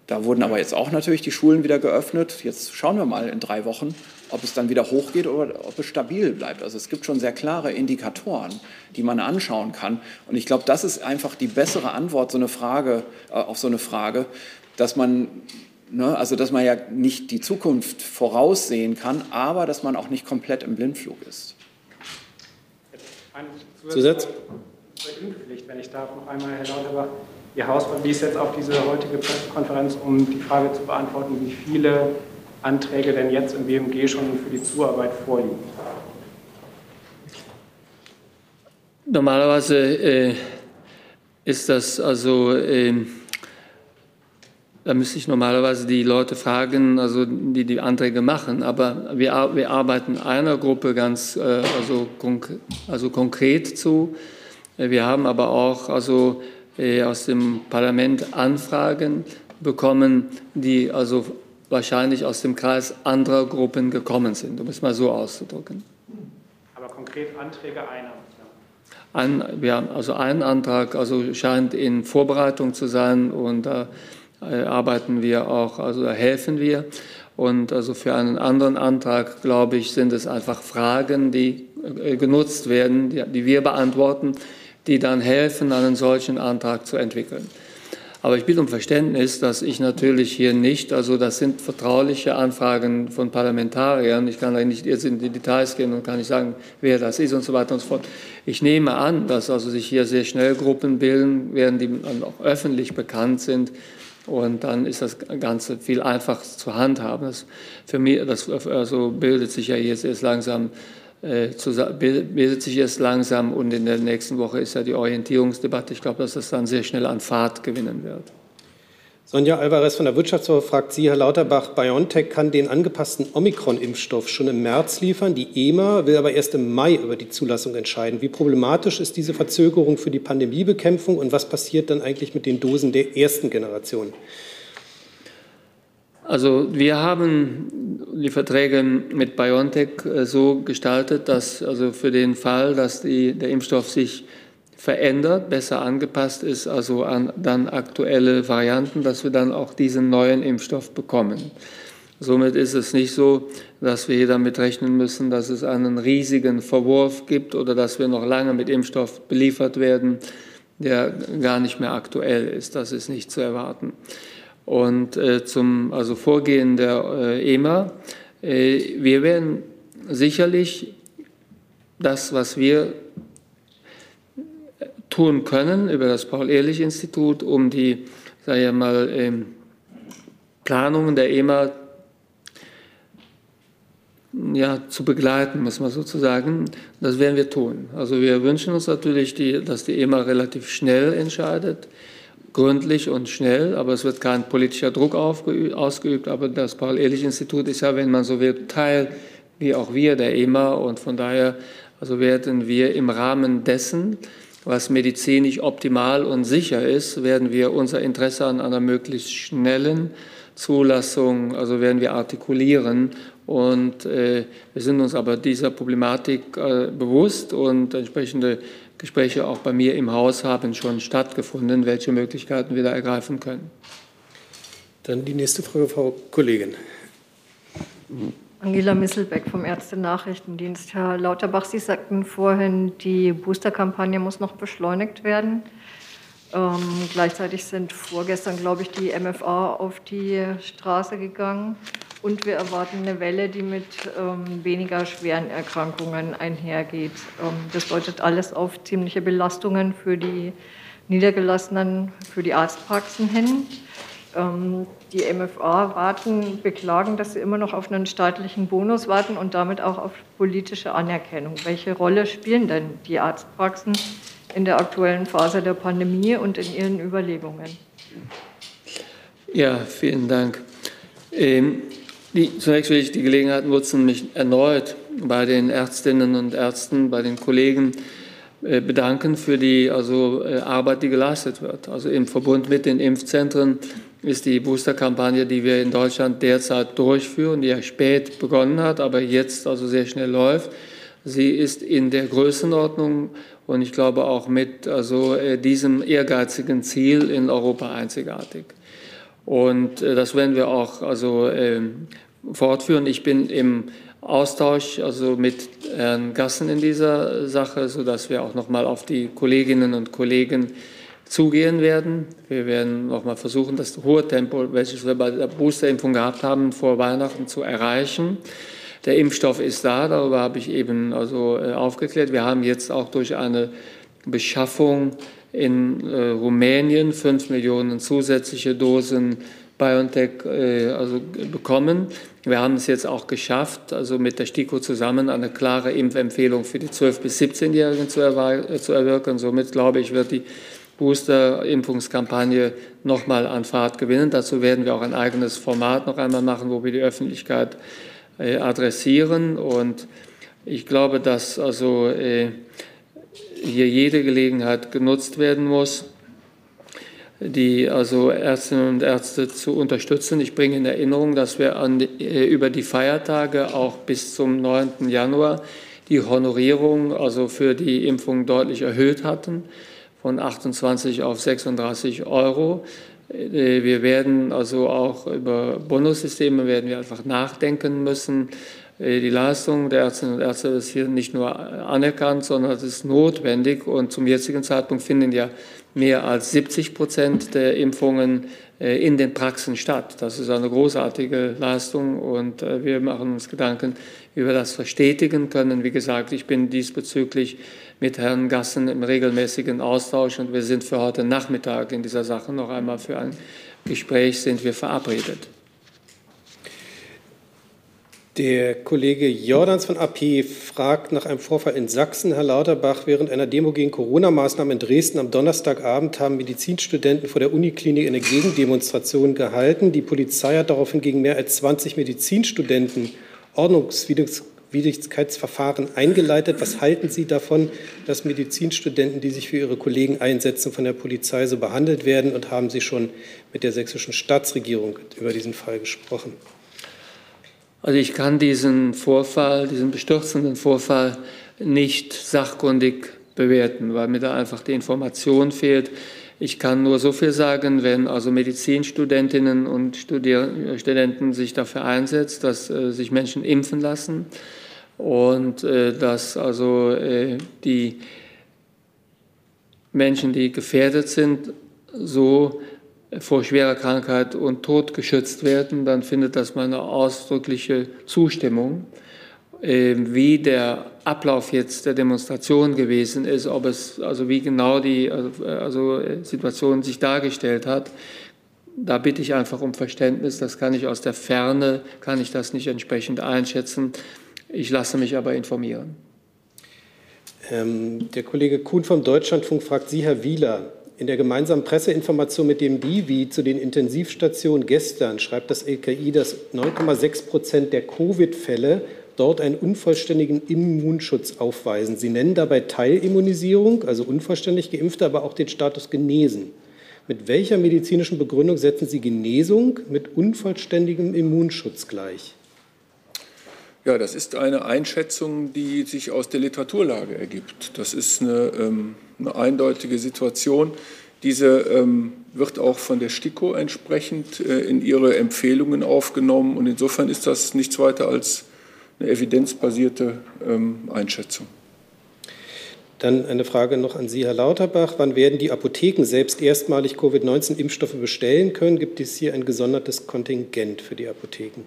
Da wurden aber jetzt auch natürlich die Schulen wieder geöffnet. Jetzt schauen wir mal in drei Wochen, ob es dann wieder hochgeht oder ob es stabil bleibt. Also es gibt schon sehr klare Indikatoren, die man anschauen kann. Und ich glaube, das ist einfach die bessere Antwort so eine Frage, äh, auf so eine Frage, dass man, ne, also dass man ja nicht die Zukunft voraussehen kann, aber dass man auch nicht komplett im Blindflug ist. Ein Zusatz? Wenn ich darf, noch einmal, Herr Lauterbach. Ihr Haus verwies jetzt auf diese heutige Pressekonferenz, um die Frage zu beantworten, wie viele Anträge denn jetzt im BMG schon für die Zuarbeit vorliegen? Normalerweise äh, ist das also, äh, da müsste ich normalerweise die Leute fragen, also die die Anträge machen, aber wir, wir arbeiten einer Gruppe ganz äh, also, konk also konkret zu. Wir haben aber auch also äh, aus dem Parlament Anfragen bekommen, die also wahrscheinlich aus dem Kreis anderer Gruppen gekommen sind, um es mal so auszudrücken. Aber konkret Anträge einer? Ein, wir haben also ein Antrag also scheint in Vorbereitung zu sein und da äh, arbeiten wir auch, also da helfen wir. Und also für einen anderen Antrag, glaube ich, sind es einfach Fragen, die äh, genutzt werden, die, die wir beantworten, die dann helfen, einen solchen Antrag zu entwickeln. Aber ich bitte um Verständnis, dass ich natürlich hier nicht, also das sind vertrauliche Anfragen von Parlamentariern. Ich kann da nicht jetzt in die Details gehen und kann nicht sagen, wer das ist und so weiter und so fort. Ich nehme an, dass also sich hier sehr schnell Gruppen bilden werden, die dann auch öffentlich bekannt sind. Und dann ist das Ganze viel einfacher zu handhaben. Das für mich, das also bildet sich ja jetzt erst langsam bildet sich erst langsam und in der nächsten Woche ist ja die Orientierungsdebatte. Ich glaube, dass das dann sehr schnell an Fahrt gewinnen wird. Sonja Alvarez von der Wirtschaftswoche fragt Sie, Herr Lauterbach, BioNTech kann den angepassten Omikron-Impfstoff schon im März liefern. Die EMA will aber erst im Mai über die Zulassung entscheiden. Wie problematisch ist diese Verzögerung für die Pandemiebekämpfung und was passiert dann eigentlich mit den Dosen der ersten Generation? Also wir haben die Verträge mit BioNTech äh, so gestaltet, dass also für den Fall, dass die, der Impfstoff sich verändert, besser angepasst ist, also an dann aktuelle Varianten, dass wir dann auch diesen neuen Impfstoff bekommen. Somit ist es nicht so, dass wir hier damit rechnen müssen, dass es einen riesigen Verwurf gibt oder dass wir noch lange mit Impfstoff beliefert werden, der gar nicht mehr aktuell ist. Das ist nicht zu erwarten. Und äh, zum also Vorgehen der äh, EMA, äh, wir werden sicherlich das, was wir tun können über das Paul-Ehrlich-Institut, um die, sage ich mal, ähm, Planungen der EMA ja, zu begleiten, muss man sozusagen. Das werden wir tun. Also wir wünschen uns natürlich, die, dass die EMA relativ schnell entscheidet, gründlich und schnell, aber es wird kein politischer Druck ausgeübt. Aber das Paul-Ehrlich-Institut ist ja, wenn man so will, Teil, wie auch wir, der EMA. Und von daher also werden wir im Rahmen dessen, was medizinisch optimal und sicher ist, werden wir unser Interesse an einer möglichst schnellen Zulassung, also werden wir artikulieren und äh, wir sind uns aber dieser Problematik äh, bewusst und entsprechende Gespräche auch bei mir im Haus haben schon stattgefunden, welche Möglichkeiten wir da ergreifen können. Dann die nächste Frage, Frau Kollegin. Angela Misselbeck vom Ärzte-Nachrichtendienst. Herr Lauterbach, Sie sagten vorhin, die Booster-Kampagne muss noch beschleunigt werden. Ähm, gleichzeitig sind vorgestern, glaube ich, die MFA auf die Straße gegangen. Und wir erwarten eine Welle, die mit ähm, weniger schweren Erkrankungen einhergeht. Ähm, das deutet alles auf ziemliche Belastungen für die Niedergelassenen, für die Arztpraxen hin. Ähm, die MFA warten, beklagen, dass sie immer noch auf einen staatlichen Bonus warten und damit auch auf politische Anerkennung. Welche Rolle spielen denn die Arztpraxen in der aktuellen Phase der Pandemie und in ihren Überlegungen? Ja, vielen Dank. Ähm, die, zunächst will ich die Gelegenheit nutzen, mich erneut bei den Ärztinnen und Ärzten, bei den Kollegen äh, bedanken für die also, äh, Arbeit, die geleistet wird. Also im Verbund mit den Impfzentren ist die Boosterkampagne, die wir in Deutschland derzeit durchführen, die ja spät begonnen hat, aber jetzt also sehr schnell läuft. Sie ist in der Größenordnung und ich glaube auch mit also, äh, diesem ehrgeizigen Ziel in Europa einzigartig. Und das werden wir auch also, ähm, fortführen. Ich bin im Austausch also mit Herrn Gassen in dieser Sache, sodass wir auch noch mal auf die Kolleginnen und Kollegen zugehen werden. Wir werden noch mal versuchen, das hohe Tempo, welches wir bei der Boosterimpfung gehabt haben, vor Weihnachten zu erreichen. Der Impfstoff ist da, darüber habe ich eben also äh, aufgeklärt. Wir haben jetzt auch durch eine Beschaffung in äh, Rumänien fünf Millionen zusätzliche Dosen BioNTech äh, also bekommen. Wir haben es jetzt auch geschafft, also mit der STIKO zusammen eine klare Impfempfehlung für die 12- bis 17-Jährigen zu, zu erwirken. Somit glaube ich, wird die Booster-Impfungskampagne nochmal an Fahrt gewinnen. Dazu werden wir auch ein eigenes Format noch einmal machen, wo wir die Öffentlichkeit äh, adressieren. Und ich glaube, dass also äh, hier jede Gelegenheit genutzt werden muss, die also Ärztinnen und Ärzte zu unterstützen. Ich bringe in Erinnerung, dass wir an, äh, über die Feiertage auch bis zum 9. Januar die Honorierung also für die Impfung deutlich erhöht hatten, von 28 auf 36 Euro. Äh, wir werden also auch über Bonussysteme werden wir einfach nachdenken müssen. Äh, die Leistung der Ärztinnen und Ärzte ist hier nicht nur anerkannt, sondern es ist notwendig. Und zum jetzigen Zeitpunkt finden ja mehr als 70 Prozent der Impfungen äh, in den Praxen statt. Das ist eine großartige Leistung und äh, wir machen uns Gedanken, wie wir das verstetigen können. Wie gesagt, ich bin diesbezüglich mit Herrn Gassen im regelmäßigen Austausch und wir sind für heute Nachmittag in dieser Sache noch einmal für ein Gespräch sind wir verabredet. Der Kollege Jordans von AP fragt nach einem Vorfall in Sachsen. Herr Lauterbach, während einer Demo gegen Corona-Maßnahmen in Dresden am Donnerstagabend haben Medizinstudenten vor der Uniklinik eine Gegendemonstration gehalten. Die Polizei hat daraufhin gegen mehr als 20 Medizinstudenten Ordnungswidrigkeitsverfahren eingeleitet. Was halten Sie davon, dass Medizinstudenten, die sich für ihre Kollegen einsetzen, von der Polizei so behandelt werden? Und haben Sie schon mit der sächsischen Staatsregierung über diesen Fall gesprochen? Also ich kann diesen Vorfall, diesen bestürzenden Vorfall nicht sachkundig bewerten, weil mir da einfach die Information fehlt. Ich kann nur so viel sagen, wenn also Medizinstudentinnen und Studier Studenten sich dafür einsetzt, dass äh, sich Menschen impfen lassen und äh, dass also äh, die Menschen, die gefährdet sind, so vor schwerer Krankheit und Tod geschützt werden, dann findet das meine ausdrückliche Zustimmung. Ähm, wie der Ablauf jetzt der Demonstration gewesen ist, ob es, also wie genau die also, also Situation sich dargestellt hat, da bitte ich einfach um Verständnis. Das kann ich aus der Ferne, kann ich das nicht entsprechend einschätzen. Ich lasse mich aber informieren. Ähm, der Kollege Kuhn vom Deutschlandfunk fragt Sie, Herr Wieler, in der gemeinsamen Presseinformation mit dem Divi zu den Intensivstationen gestern schreibt das LKI, dass 9,6 Prozent der Covid-Fälle dort einen unvollständigen Immunschutz aufweisen. Sie nennen dabei Teilimmunisierung, also unvollständig geimpfte, aber auch den Status genesen. Mit welcher medizinischen Begründung setzen Sie Genesung mit unvollständigem Immunschutz gleich? Ja, das ist eine Einschätzung, die sich aus der Literaturlage ergibt. Das ist eine, ähm, eine eindeutige Situation. Diese ähm, wird auch von der STIKO entsprechend äh, in ihre Empfehlungen aufgenommen. Und insofern ist das nichts weiter als eine evidenzbasierte ähm, Einschätzung. Dann eine Frage noch an Sie, Herr Lauterbach. Wann werden die Apotheken selbst erstmalig Covid-19-Impfstoffe bestellen können? Gibt es hier ein gesondertes Kontingent für die Apotheken?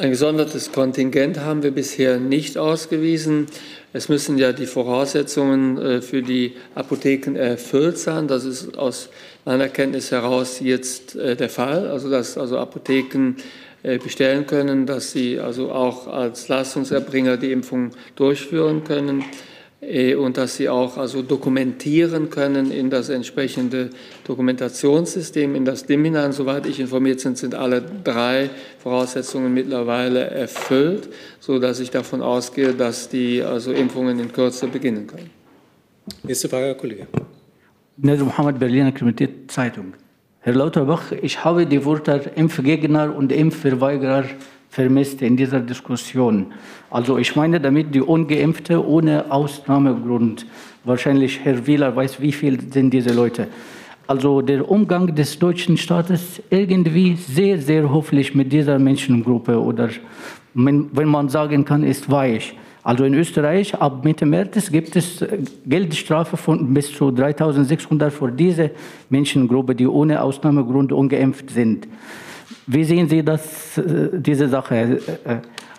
Ein gesondertes Kontingent haben wir bisher nicht ausgewiesen. Es müssen ja die Voraussetzungen äh, für die Apotheken erfüllt sein. Das ist aus meiner Kenntnis heraus jetzt äh, der Fall. Also dass also Apotheken äh, bestellen können, dass sie also auch als Leistungserbringer die Impfung durchführen können und dass sie auch also dokumentieren können in das entsprechende Dokumentationssystem, in das DIM hinein. Soweit ich informiert bin, sind alle drei Voraussetzungen mittlerweile erfüllt, sodass ich davon ausgehe, dass die also Impfungen in Kürze beginnen können. Nächste Frage, Herr Kollege. Nedr Mohammed, Berliner Zeitung. Herr Lauterbach, ich habe die Worte Impfgegner und Impfverweigerer vermisst in dieser Diskussion. Also ich meine damit die Ungeimpfte ohne Ausnahmegrund. Wahrscheinlich Herr Wieler weiß, wie viel sind diese Leute. Also der Umgang des deutschen Staates irgendwie sehr, sehr hoffentlich mit dieser Menschengruppe oder wenn man sagen kann, ist weich. Also in Österreich ab Mitte März gibt es äh, Geldstrafe von bis zu 3600 für diese Menschengruppe, die ohne Ausnahmegrund ungeimpft sind. Wie sehen Sie das, äh, diese Sache? Äh,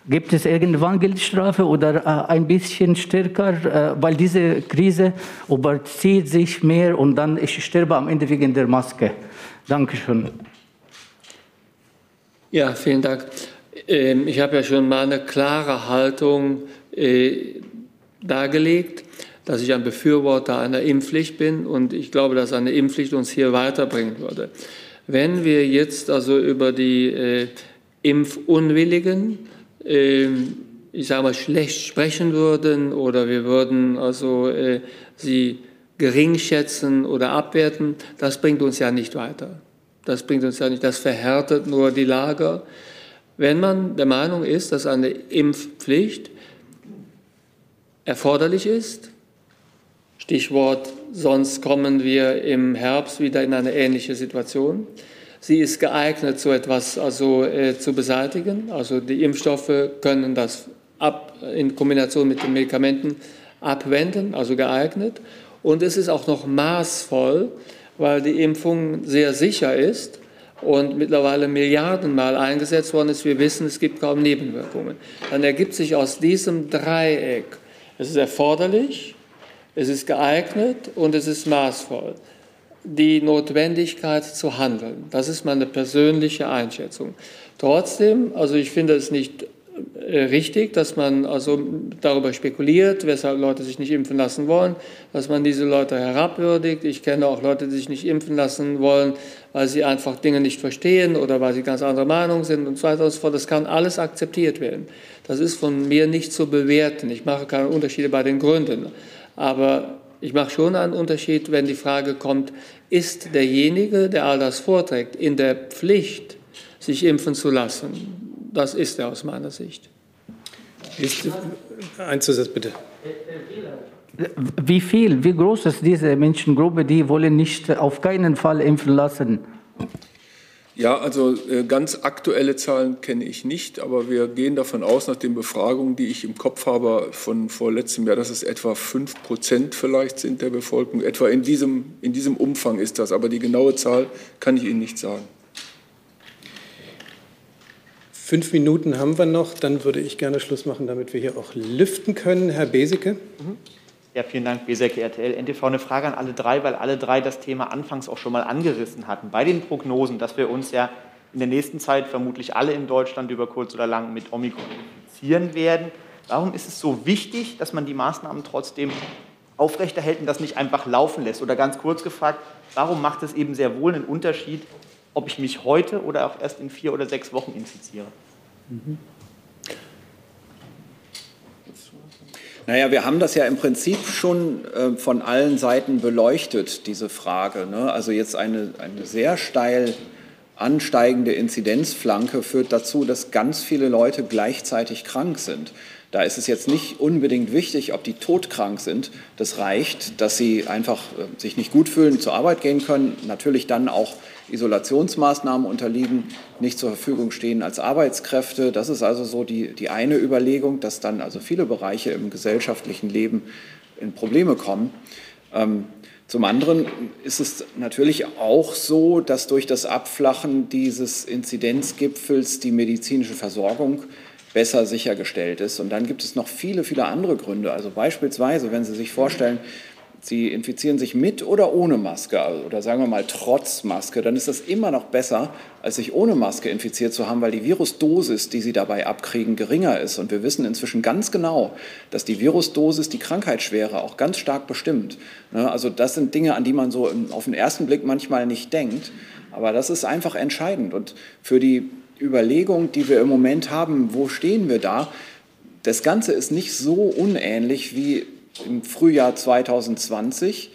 gibt es irgendwann Geldstrafe oder ein bisschen stärker, weil diese Krise überzieht sich mehr und dann ich sterbe am Ende wegen der Maske. Dankeschön. Ja, vielen Dank. Ähm, ich habe ja schon mal eine klare Haltung äh, dargelegt, dass ich ein Befürworter einer Impfpflicht bin und ich glaube, dass eine Impfpflicht uns hier weiterbringen würde. Wenn wir jetzt also über die äh, Impfunwilligen, äh, ich sage mal, schlecht sprechen würden oder wir würden also äh, sie gering schätzen oder abwerten, das bringt uns ja nicht weiter. Das bringt uns ja nicht, das verhärtet nur die Lager. Wenn man der Meinung ist, dass eine Impfpflicht erforderlich ist. Stichwort, sonst kommen wir im Herbst wieder in eine ähnliche Situation. Sie ist geeignet, so etwas also äh, zu beseitigen. Also die Impfstoffe können das ab, in Kombination mit den Medikamenten abwenden, also geeignet. Und es ist auch noch maßvoll, weil die Impfung sehr sicher ist und mittlerweile Milliardenmal eingesetzt worden ist. Wir wissen, es gibt kaum Nebenwirkungen. Dann ergibt sich aus diesem Dreieck es ist erforderlich, es ist geeignet und es ist maßvoll. Die Notwendigkeit zu handeln, das ist meine persönliche Einschätzung. Trotzdem, also ich finde es nicht äh, richtig, dass man also darüber spekuliert, weshalb Leute sich nicht impfen lassen wollen, dass man diese Leute herabwürdigt. Ich kenne auch Leute, die sich nicht impfen lassen wollen, weil sie einfach Dinge nicht verstehen oder weil sie ganz anderer Meinung sind und so weiter und so fort. Das kann alles akzeptiert werden. Das ist von mir nicht zu bewerten. Ich mache keine Unterschiede bei den Gründen. Aber ich mache schon einen Unterschied, wenn die Frage kommt, ist derjenige, der all das vorträgt, in der Pflicht, sich impfen zu lassen? Das ist er aus meiner Sicht. Ist, ein Zusatz bitte. Wie viel, wie groß ist diese Menschengruppe, die wollen nicht auf keinen Fall impfen lassen? Ja, also äh, ganz aktuelle Zahlen kenne ich nicht, aber wir gehen davon aus, nach den Befragungen, die ich im Kopf habe von vor letztem Jahr, dass es etwa fünf Prozent vielleicht sind der Bevölkerung. Etwa in diesem, in diesem Umfang ist das, aber die genaue Zahl kann ich Ihnen nicht sagen. Fünf Minuten haben wir noch, dann würde ich gerne Schluss machen, damit wir hier auch lüften können. Herr Beseke. Mhm. Ja, vielen Dank, Beseke, RTL. NTV eine Frage an alle drei, weil alle drei das Thema anfangs auch schon mal angerissen hatten. Bei den Prognosen, dass wir uns ja in der nächsten Zeit vermutlich alle in Deutschland über kurz oder lang mit Omikron infizieren werden. Warum ist es so wichtig, dass man die Maßnahmen trotzdem aufrechterhält und das nicht einfach laufen lässt? Oder ganz kurz gefragt, warum macht es eben sehr wohl einen Unterschied, ob ich mich heute oder auch erst in vier oder sechs Wochen infiziere. Mhm. Naja, wir haben das ja im Prinzip schon äh, von allen Seiten beleuchtet, diese Frage. Ne? Also jetzt eine, eine sehr steil ansteigende Inzidenzflanke führt dazu, dass ganz viele Leute gleichzeitig krank sind. Da ist es jetzt nicht unbedingt wichtig, ob die todkrank sind. Das reicht, dass sie einfach äh, sich nicht gut fühlen, zur Arbeit gehen können, natürlich dann auch Isolationsmaßnahmen unterliegen, nicht zur Verfügung stehen als Arbeitskräfte. Das ist also so die, die eine Überlegung, dass dann also viele Bereiche im gesellschaftlichen Leben in Probleme kommen. Ähm, zum anderen ist es natürlich auch so, dass durch das Abflachen dieses Inzidenzgipfels die medizinische Versorgung besser sichergestellt ist. Und dann gibt es noch viele, viele andere Gründe. Also beispielsweise, wenn Sie sich vorstellen, Sie infizieren sich mit oder ohne Maske also, oder sagen wir mal trotz Maske, dann ist das immer noch besser, als sich ohne Maske infiziert zu haben, weil die Virusdosis, die Sie dabei abkriegen, geringer ist. Und wir wissen inzwischen ganz genau, dass die Virusdosis die Krankheitsschwere auch ganz stark bestimmt. Ne, also das sind Dinge, an die man so auf den ersten Blick manchmal nicht denkt. Aber das ist einfach entscheidend. Und für die Überlegung, die wir im Moment haben, wo stehen wir da? Das Ganze ist nicht so unähnlich wie im Frühjahr 2020.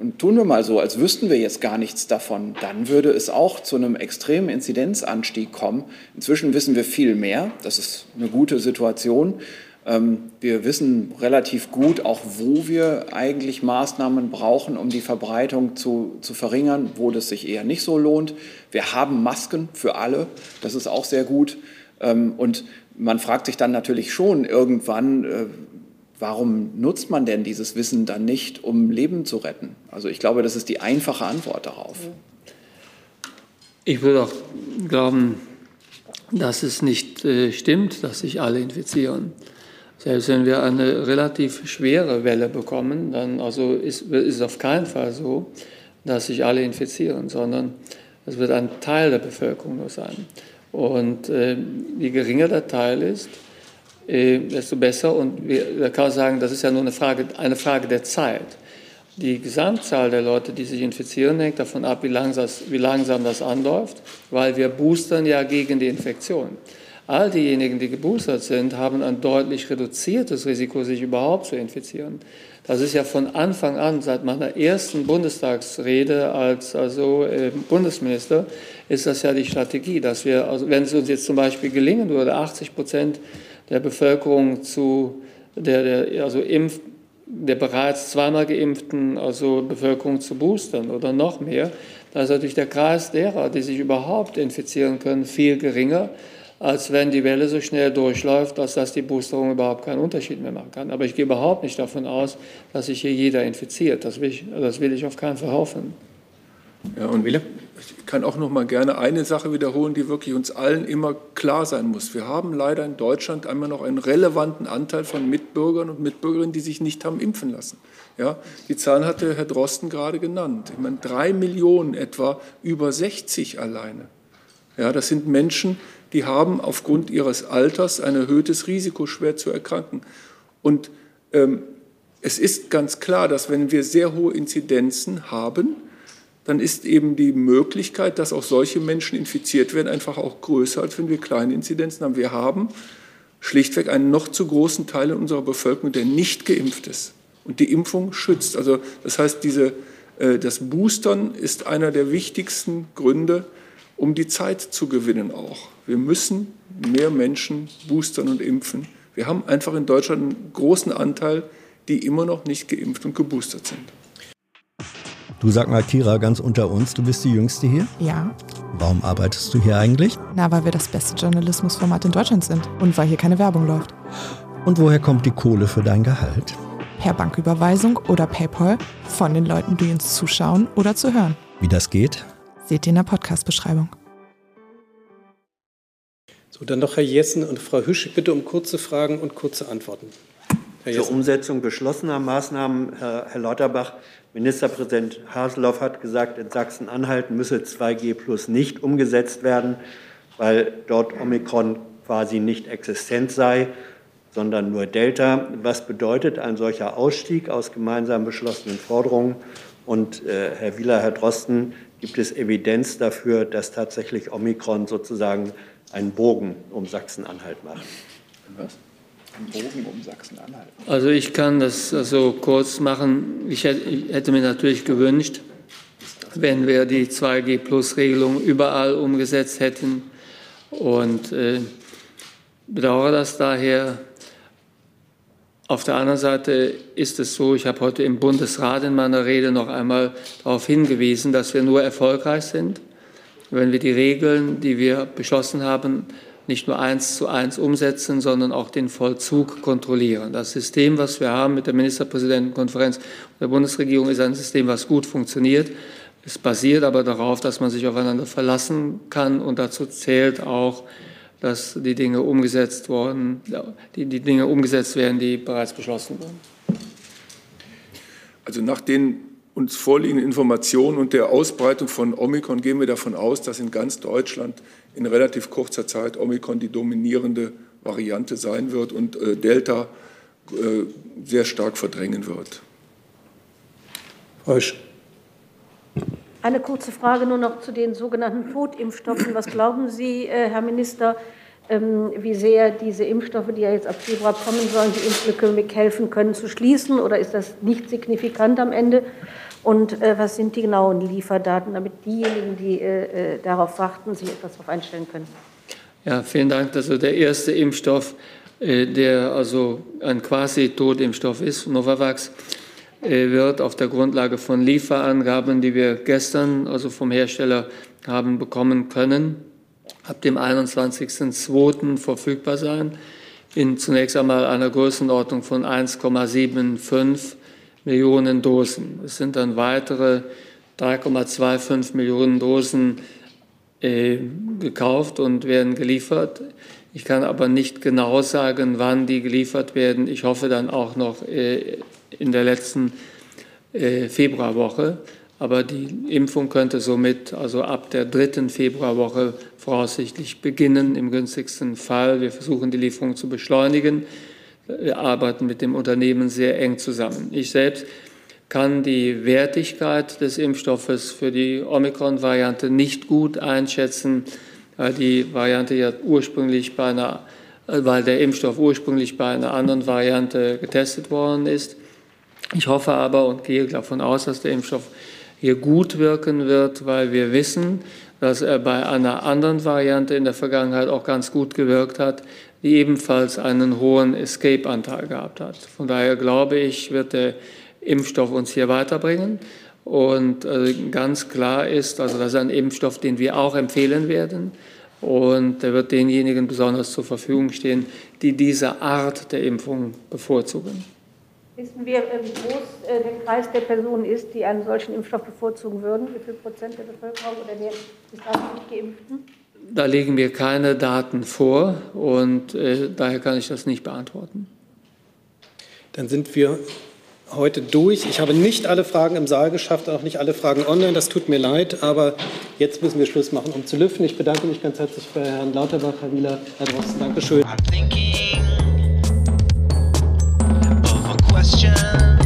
Und tun wir mal so, als wüssten wir jetzt gar nichts davon, dann würde es auch zu einem extremen Inzidenzanstieg kommen. Inzwischen wissen wir viel mehr. Das ist eine gute Situation. Ähm, wir wissen relativ gut auch, wo wir eigentlich Maßnahmen brauchen, um die Verbreitung zu, zu verringern, wo das sich eher nicht so lohnt. Wir haben Masken für alle, das ist auch sehr gut. Ähm, und man fragt sich dann natürlich schon irgendwann, äh, warum nutzt man denn dieses Wissen dann nicht, um Leben zu retten? Also ich glaube, das ist die einfache Antwort darauf. Ich würde auch glauben, dass es nicht äh, stimmt, dass sich alle infizieren. Selbst wenn wir eine relativ schwere Welle bekommen, dann also ist, ist es auf keinen Fall so, dass sich alle infizieren, sondern es wird ein Teil der Bevölkerung nur sein. Und äh, je geringer der Teil ist, äh, desto besser. Und wir, kann sagen, das ist ja nur eine Frage, eine Frage der Zeit. Die Gesamtzahl der Leute, die sich infizieren, hängt davon ab, wie langsam, wie langsam das anläuft, weil wir boostern ja gegen die Infektion. All diejenigen, die geboostert sind, haben ein deutlich reduziertes Risiko, sich überhaupt zu infizieren. Das ist ja von Anfang an, seit meiner ersten Bundestagsrede als also, äh, Bundesminister, ist das ja die Strategie, dass wir, also wenn es uns jetzt zum Beispiel gelingen würde, 80 Prozent der Bevölkerung zu der, der also Impf, der bereits zweimal geimpften also Bevölkerung zu boostern oder noch mehr, da ist natürlich der Kreis derer, die sich überhaupt infizieren können, viel geringer als wenn die Welle so schnell durchläuft, dass das die Boosterung überhaupt keinen Unterschied mehr machen kann. Aber ich gehe überhaupt nicht davon aus, dass sich hier jeder infiziert. Das will ich, das will ich auf keinen Fall hoffen. Ja, und Wille? Ich kann auch noch mal gerne eine Sache wiederholen, die wirklich uns allen immer klar sein muss. Wir haben leider in Deutschland einmal noch einen relevanten Anteil von Mitbürgern und Mitbürgerinnen, die sich nicht haben impfen lassen. Ja, die Zahlen hatte Herr Drosten gerade genannt. Ich meine, drei Millionen etwa über 60 alleine. Ja, das sind Menschen, die haben aufgrund ihres Alters ein erhöhtes Risiko, schwer zu erkranken. Und ähm, es ist ganz klar, dass wenn wir sehr hohe Inzidenzen haben, dann ist eben die Möglichkeit, dass auch solche Menschen infiziert werden, einfach auch größer, als wenn wir kleine Inzidenzen haben. Wir haben schlichtweg einen noch zu großen Teil in unserer Bevölkerung, der nicht geimpft ist. Und die Impfung schützt. Also das heißt, diese, äh, das Boostern ist einer der wichtigsten Gründe, um die Zeit zu gewinnen auch. Wir müssen mehr Menschen boostern und impfen. Wir haben einfach in Deutschland einen großen Anteil, die immer noch nicht geimpft und geboostert sind. Du sag mal, Kira, ganz unter uns, du bist die Jüngste hier? Ja. Warum arbeitest du hier eigentlich? Na, weil wir das beste Journalismusformat in Deutschland sind und weil hier keine Werbung läuft. Und woher kommt die Kohle für dein Gehalt? Per Banküberweisung oder PayPal von den Leuten, die uns zuschauen oder zu hören. Wie das geht? Seht ihr in der Podcast-Beschreibung. So, dann noch Herr Jessen und Frau Hüsch, bitte um kurze Fragen und kurze Antworten. Zur Umsetzung beschlossener Maßnahmen, Herr, Herr Lauterbach, Ministerpräsident Haseloff hat gesagt, in Sachsen-Anhalt müsse 2G Plus nicht umgesetzt werden, weil dort Omikron quasi nicht existent sei, sondern nur Delta. Was bedeutet ein solcher Ausstieg aus gemeinsam beschlossenen Forderungen? Und äh, Herr Wieler, Herr Drosten, gibt es Evidenz dafür, dass tatsächlich Omikron sozusagen einen Bogen um Sachsen-Anhalt macht? Was? Bogen um Sachsen-Anhalt. Also ich kann das so kurz machen. Ich hätte mir natürlich gewünscht, wenn wir die 2G-Plus-Regelung überall umgesetzt hätten und äh, bedauere das daher. Auf der anderen Seite ist es so, ich habe heute im Bundesrat in meiner Rede noch einmal darauf hingewiesen, dass wir nur erfolgreich sind, wenn wir die Regeln, die wir beschlossen haben, nicht nur eins zu eins umsetzen, sondern auch den Vollzug kontrollieren. Das System, was wir haben mit der Ministerpräsidentenkonferenz und der Bundesregierung, ist ein System, was gut funktioniert. Es basiert aber darauf, dass man sich aufeinander verlassen kann und dazu zählt auch, dass die Dinge umgesetzt worden, die, die Dinge umgesetzt werden, die bereits beschlossen wurden. Also nach den uns vorliegenden Informationen und der Ausbreitung von Omikron gehen wir davon aus, dass in ganz Deutschland in relativ kurzer Zeit Omikron die dominierende Variante sein wird und äh, Delta äh, sehr stark verdrängen wird. Heusch. Eine kurze Frage nur noch zu den sogenannten Totimpfstoffen. Was glauben Sie, äh, Herr Minister, ähm, wie sehr diese Impfstoffe, die ja jetzt ab Februar kommen sollen, die Impflücke mithelfen können zu schließen? Oder ist das nicht signifikant am Ende? Und äh, was sind die genauen Lieferdaten, damit diejenigen, die äh, äh, darauf warten, sich etwas darauf einstellen können? Ja, vielen Dank. Also der erste Impfstoff, äh, der also ein quasi Totimpfstoff ist, Novavax, äh, wird auf der Grundlage von Lieferangaben, die wir gestern also vom Hersteller haben bekommen können, ab dem 21.02. verfügbar sein, in zunächst einmal einer Größenordnung von 1,75 Millionen Dosen. Es sind dann weitere 3,25 Millionen Dosen äh, gekauft und werden geliefert. Ich kann aber nicht genau sagen, wann die geliefert werden. Ich hoffe dann auch noch äh, in der letzten äh, Februarwoche. Aber die Impfung könnte somit also ab der dritten Februarwoche voraussichtlich beginnen, im günstigsten Fall. Wir versuchen die Lieferung zu beschleunigen. Wir arbeiten mit dem Unternehmen sehr eng zusammen. Ich selbst kann die Wertigkeit des Impfstoffes für die Omikron-Variante nicht gut einschätzen, weil die Variante ja ursprünglich bei einer, weil der Impfstoff ursprünglich bei einer anderen Variante getestet worden ist. Ich hoffe aber und gehe davon aus, dass der Impfstoff hier gut wirken wird, weil wir wissen, dass er bei einer anderen Variante in der Vergangenheit auch ganz gut gewirkt hat, die ebenfalls einen hohen Escape-Anteil gehabt hat. Von daher glaube ich, wird der Impfstoff uns hier weiterbringen. Und äh, ganz klar ist, also das ist ein Impfstoff, den wir auch empfehlen werden. Und der wird denjenigen besonders zur Verfügung stehen, die diese Art der Impfung bevorzugen. Wissen wir, äh, wie groß äh, der Kreis der Personen ist, die einen solchen Impfstoff bevorzugen würden? Wie viel Prozent der Bevölkerung oder der bis dato nicht Geimpften? Da legen wir keine Daten vor und äh, daher kann ich das nicht beantworten. Dann sind wir heute durch. Ich habe nicht alle Fragen im Saal geschafft, auch nicht alle Fragen online. Das tut mir leid, aber jetzt müssen wir Schluss machen, um zu lüften. Ich bedanke mich ganz herzlich bei Herrn Lauterbach, Herr Wieler, Herr Drosten. Dankeschön. question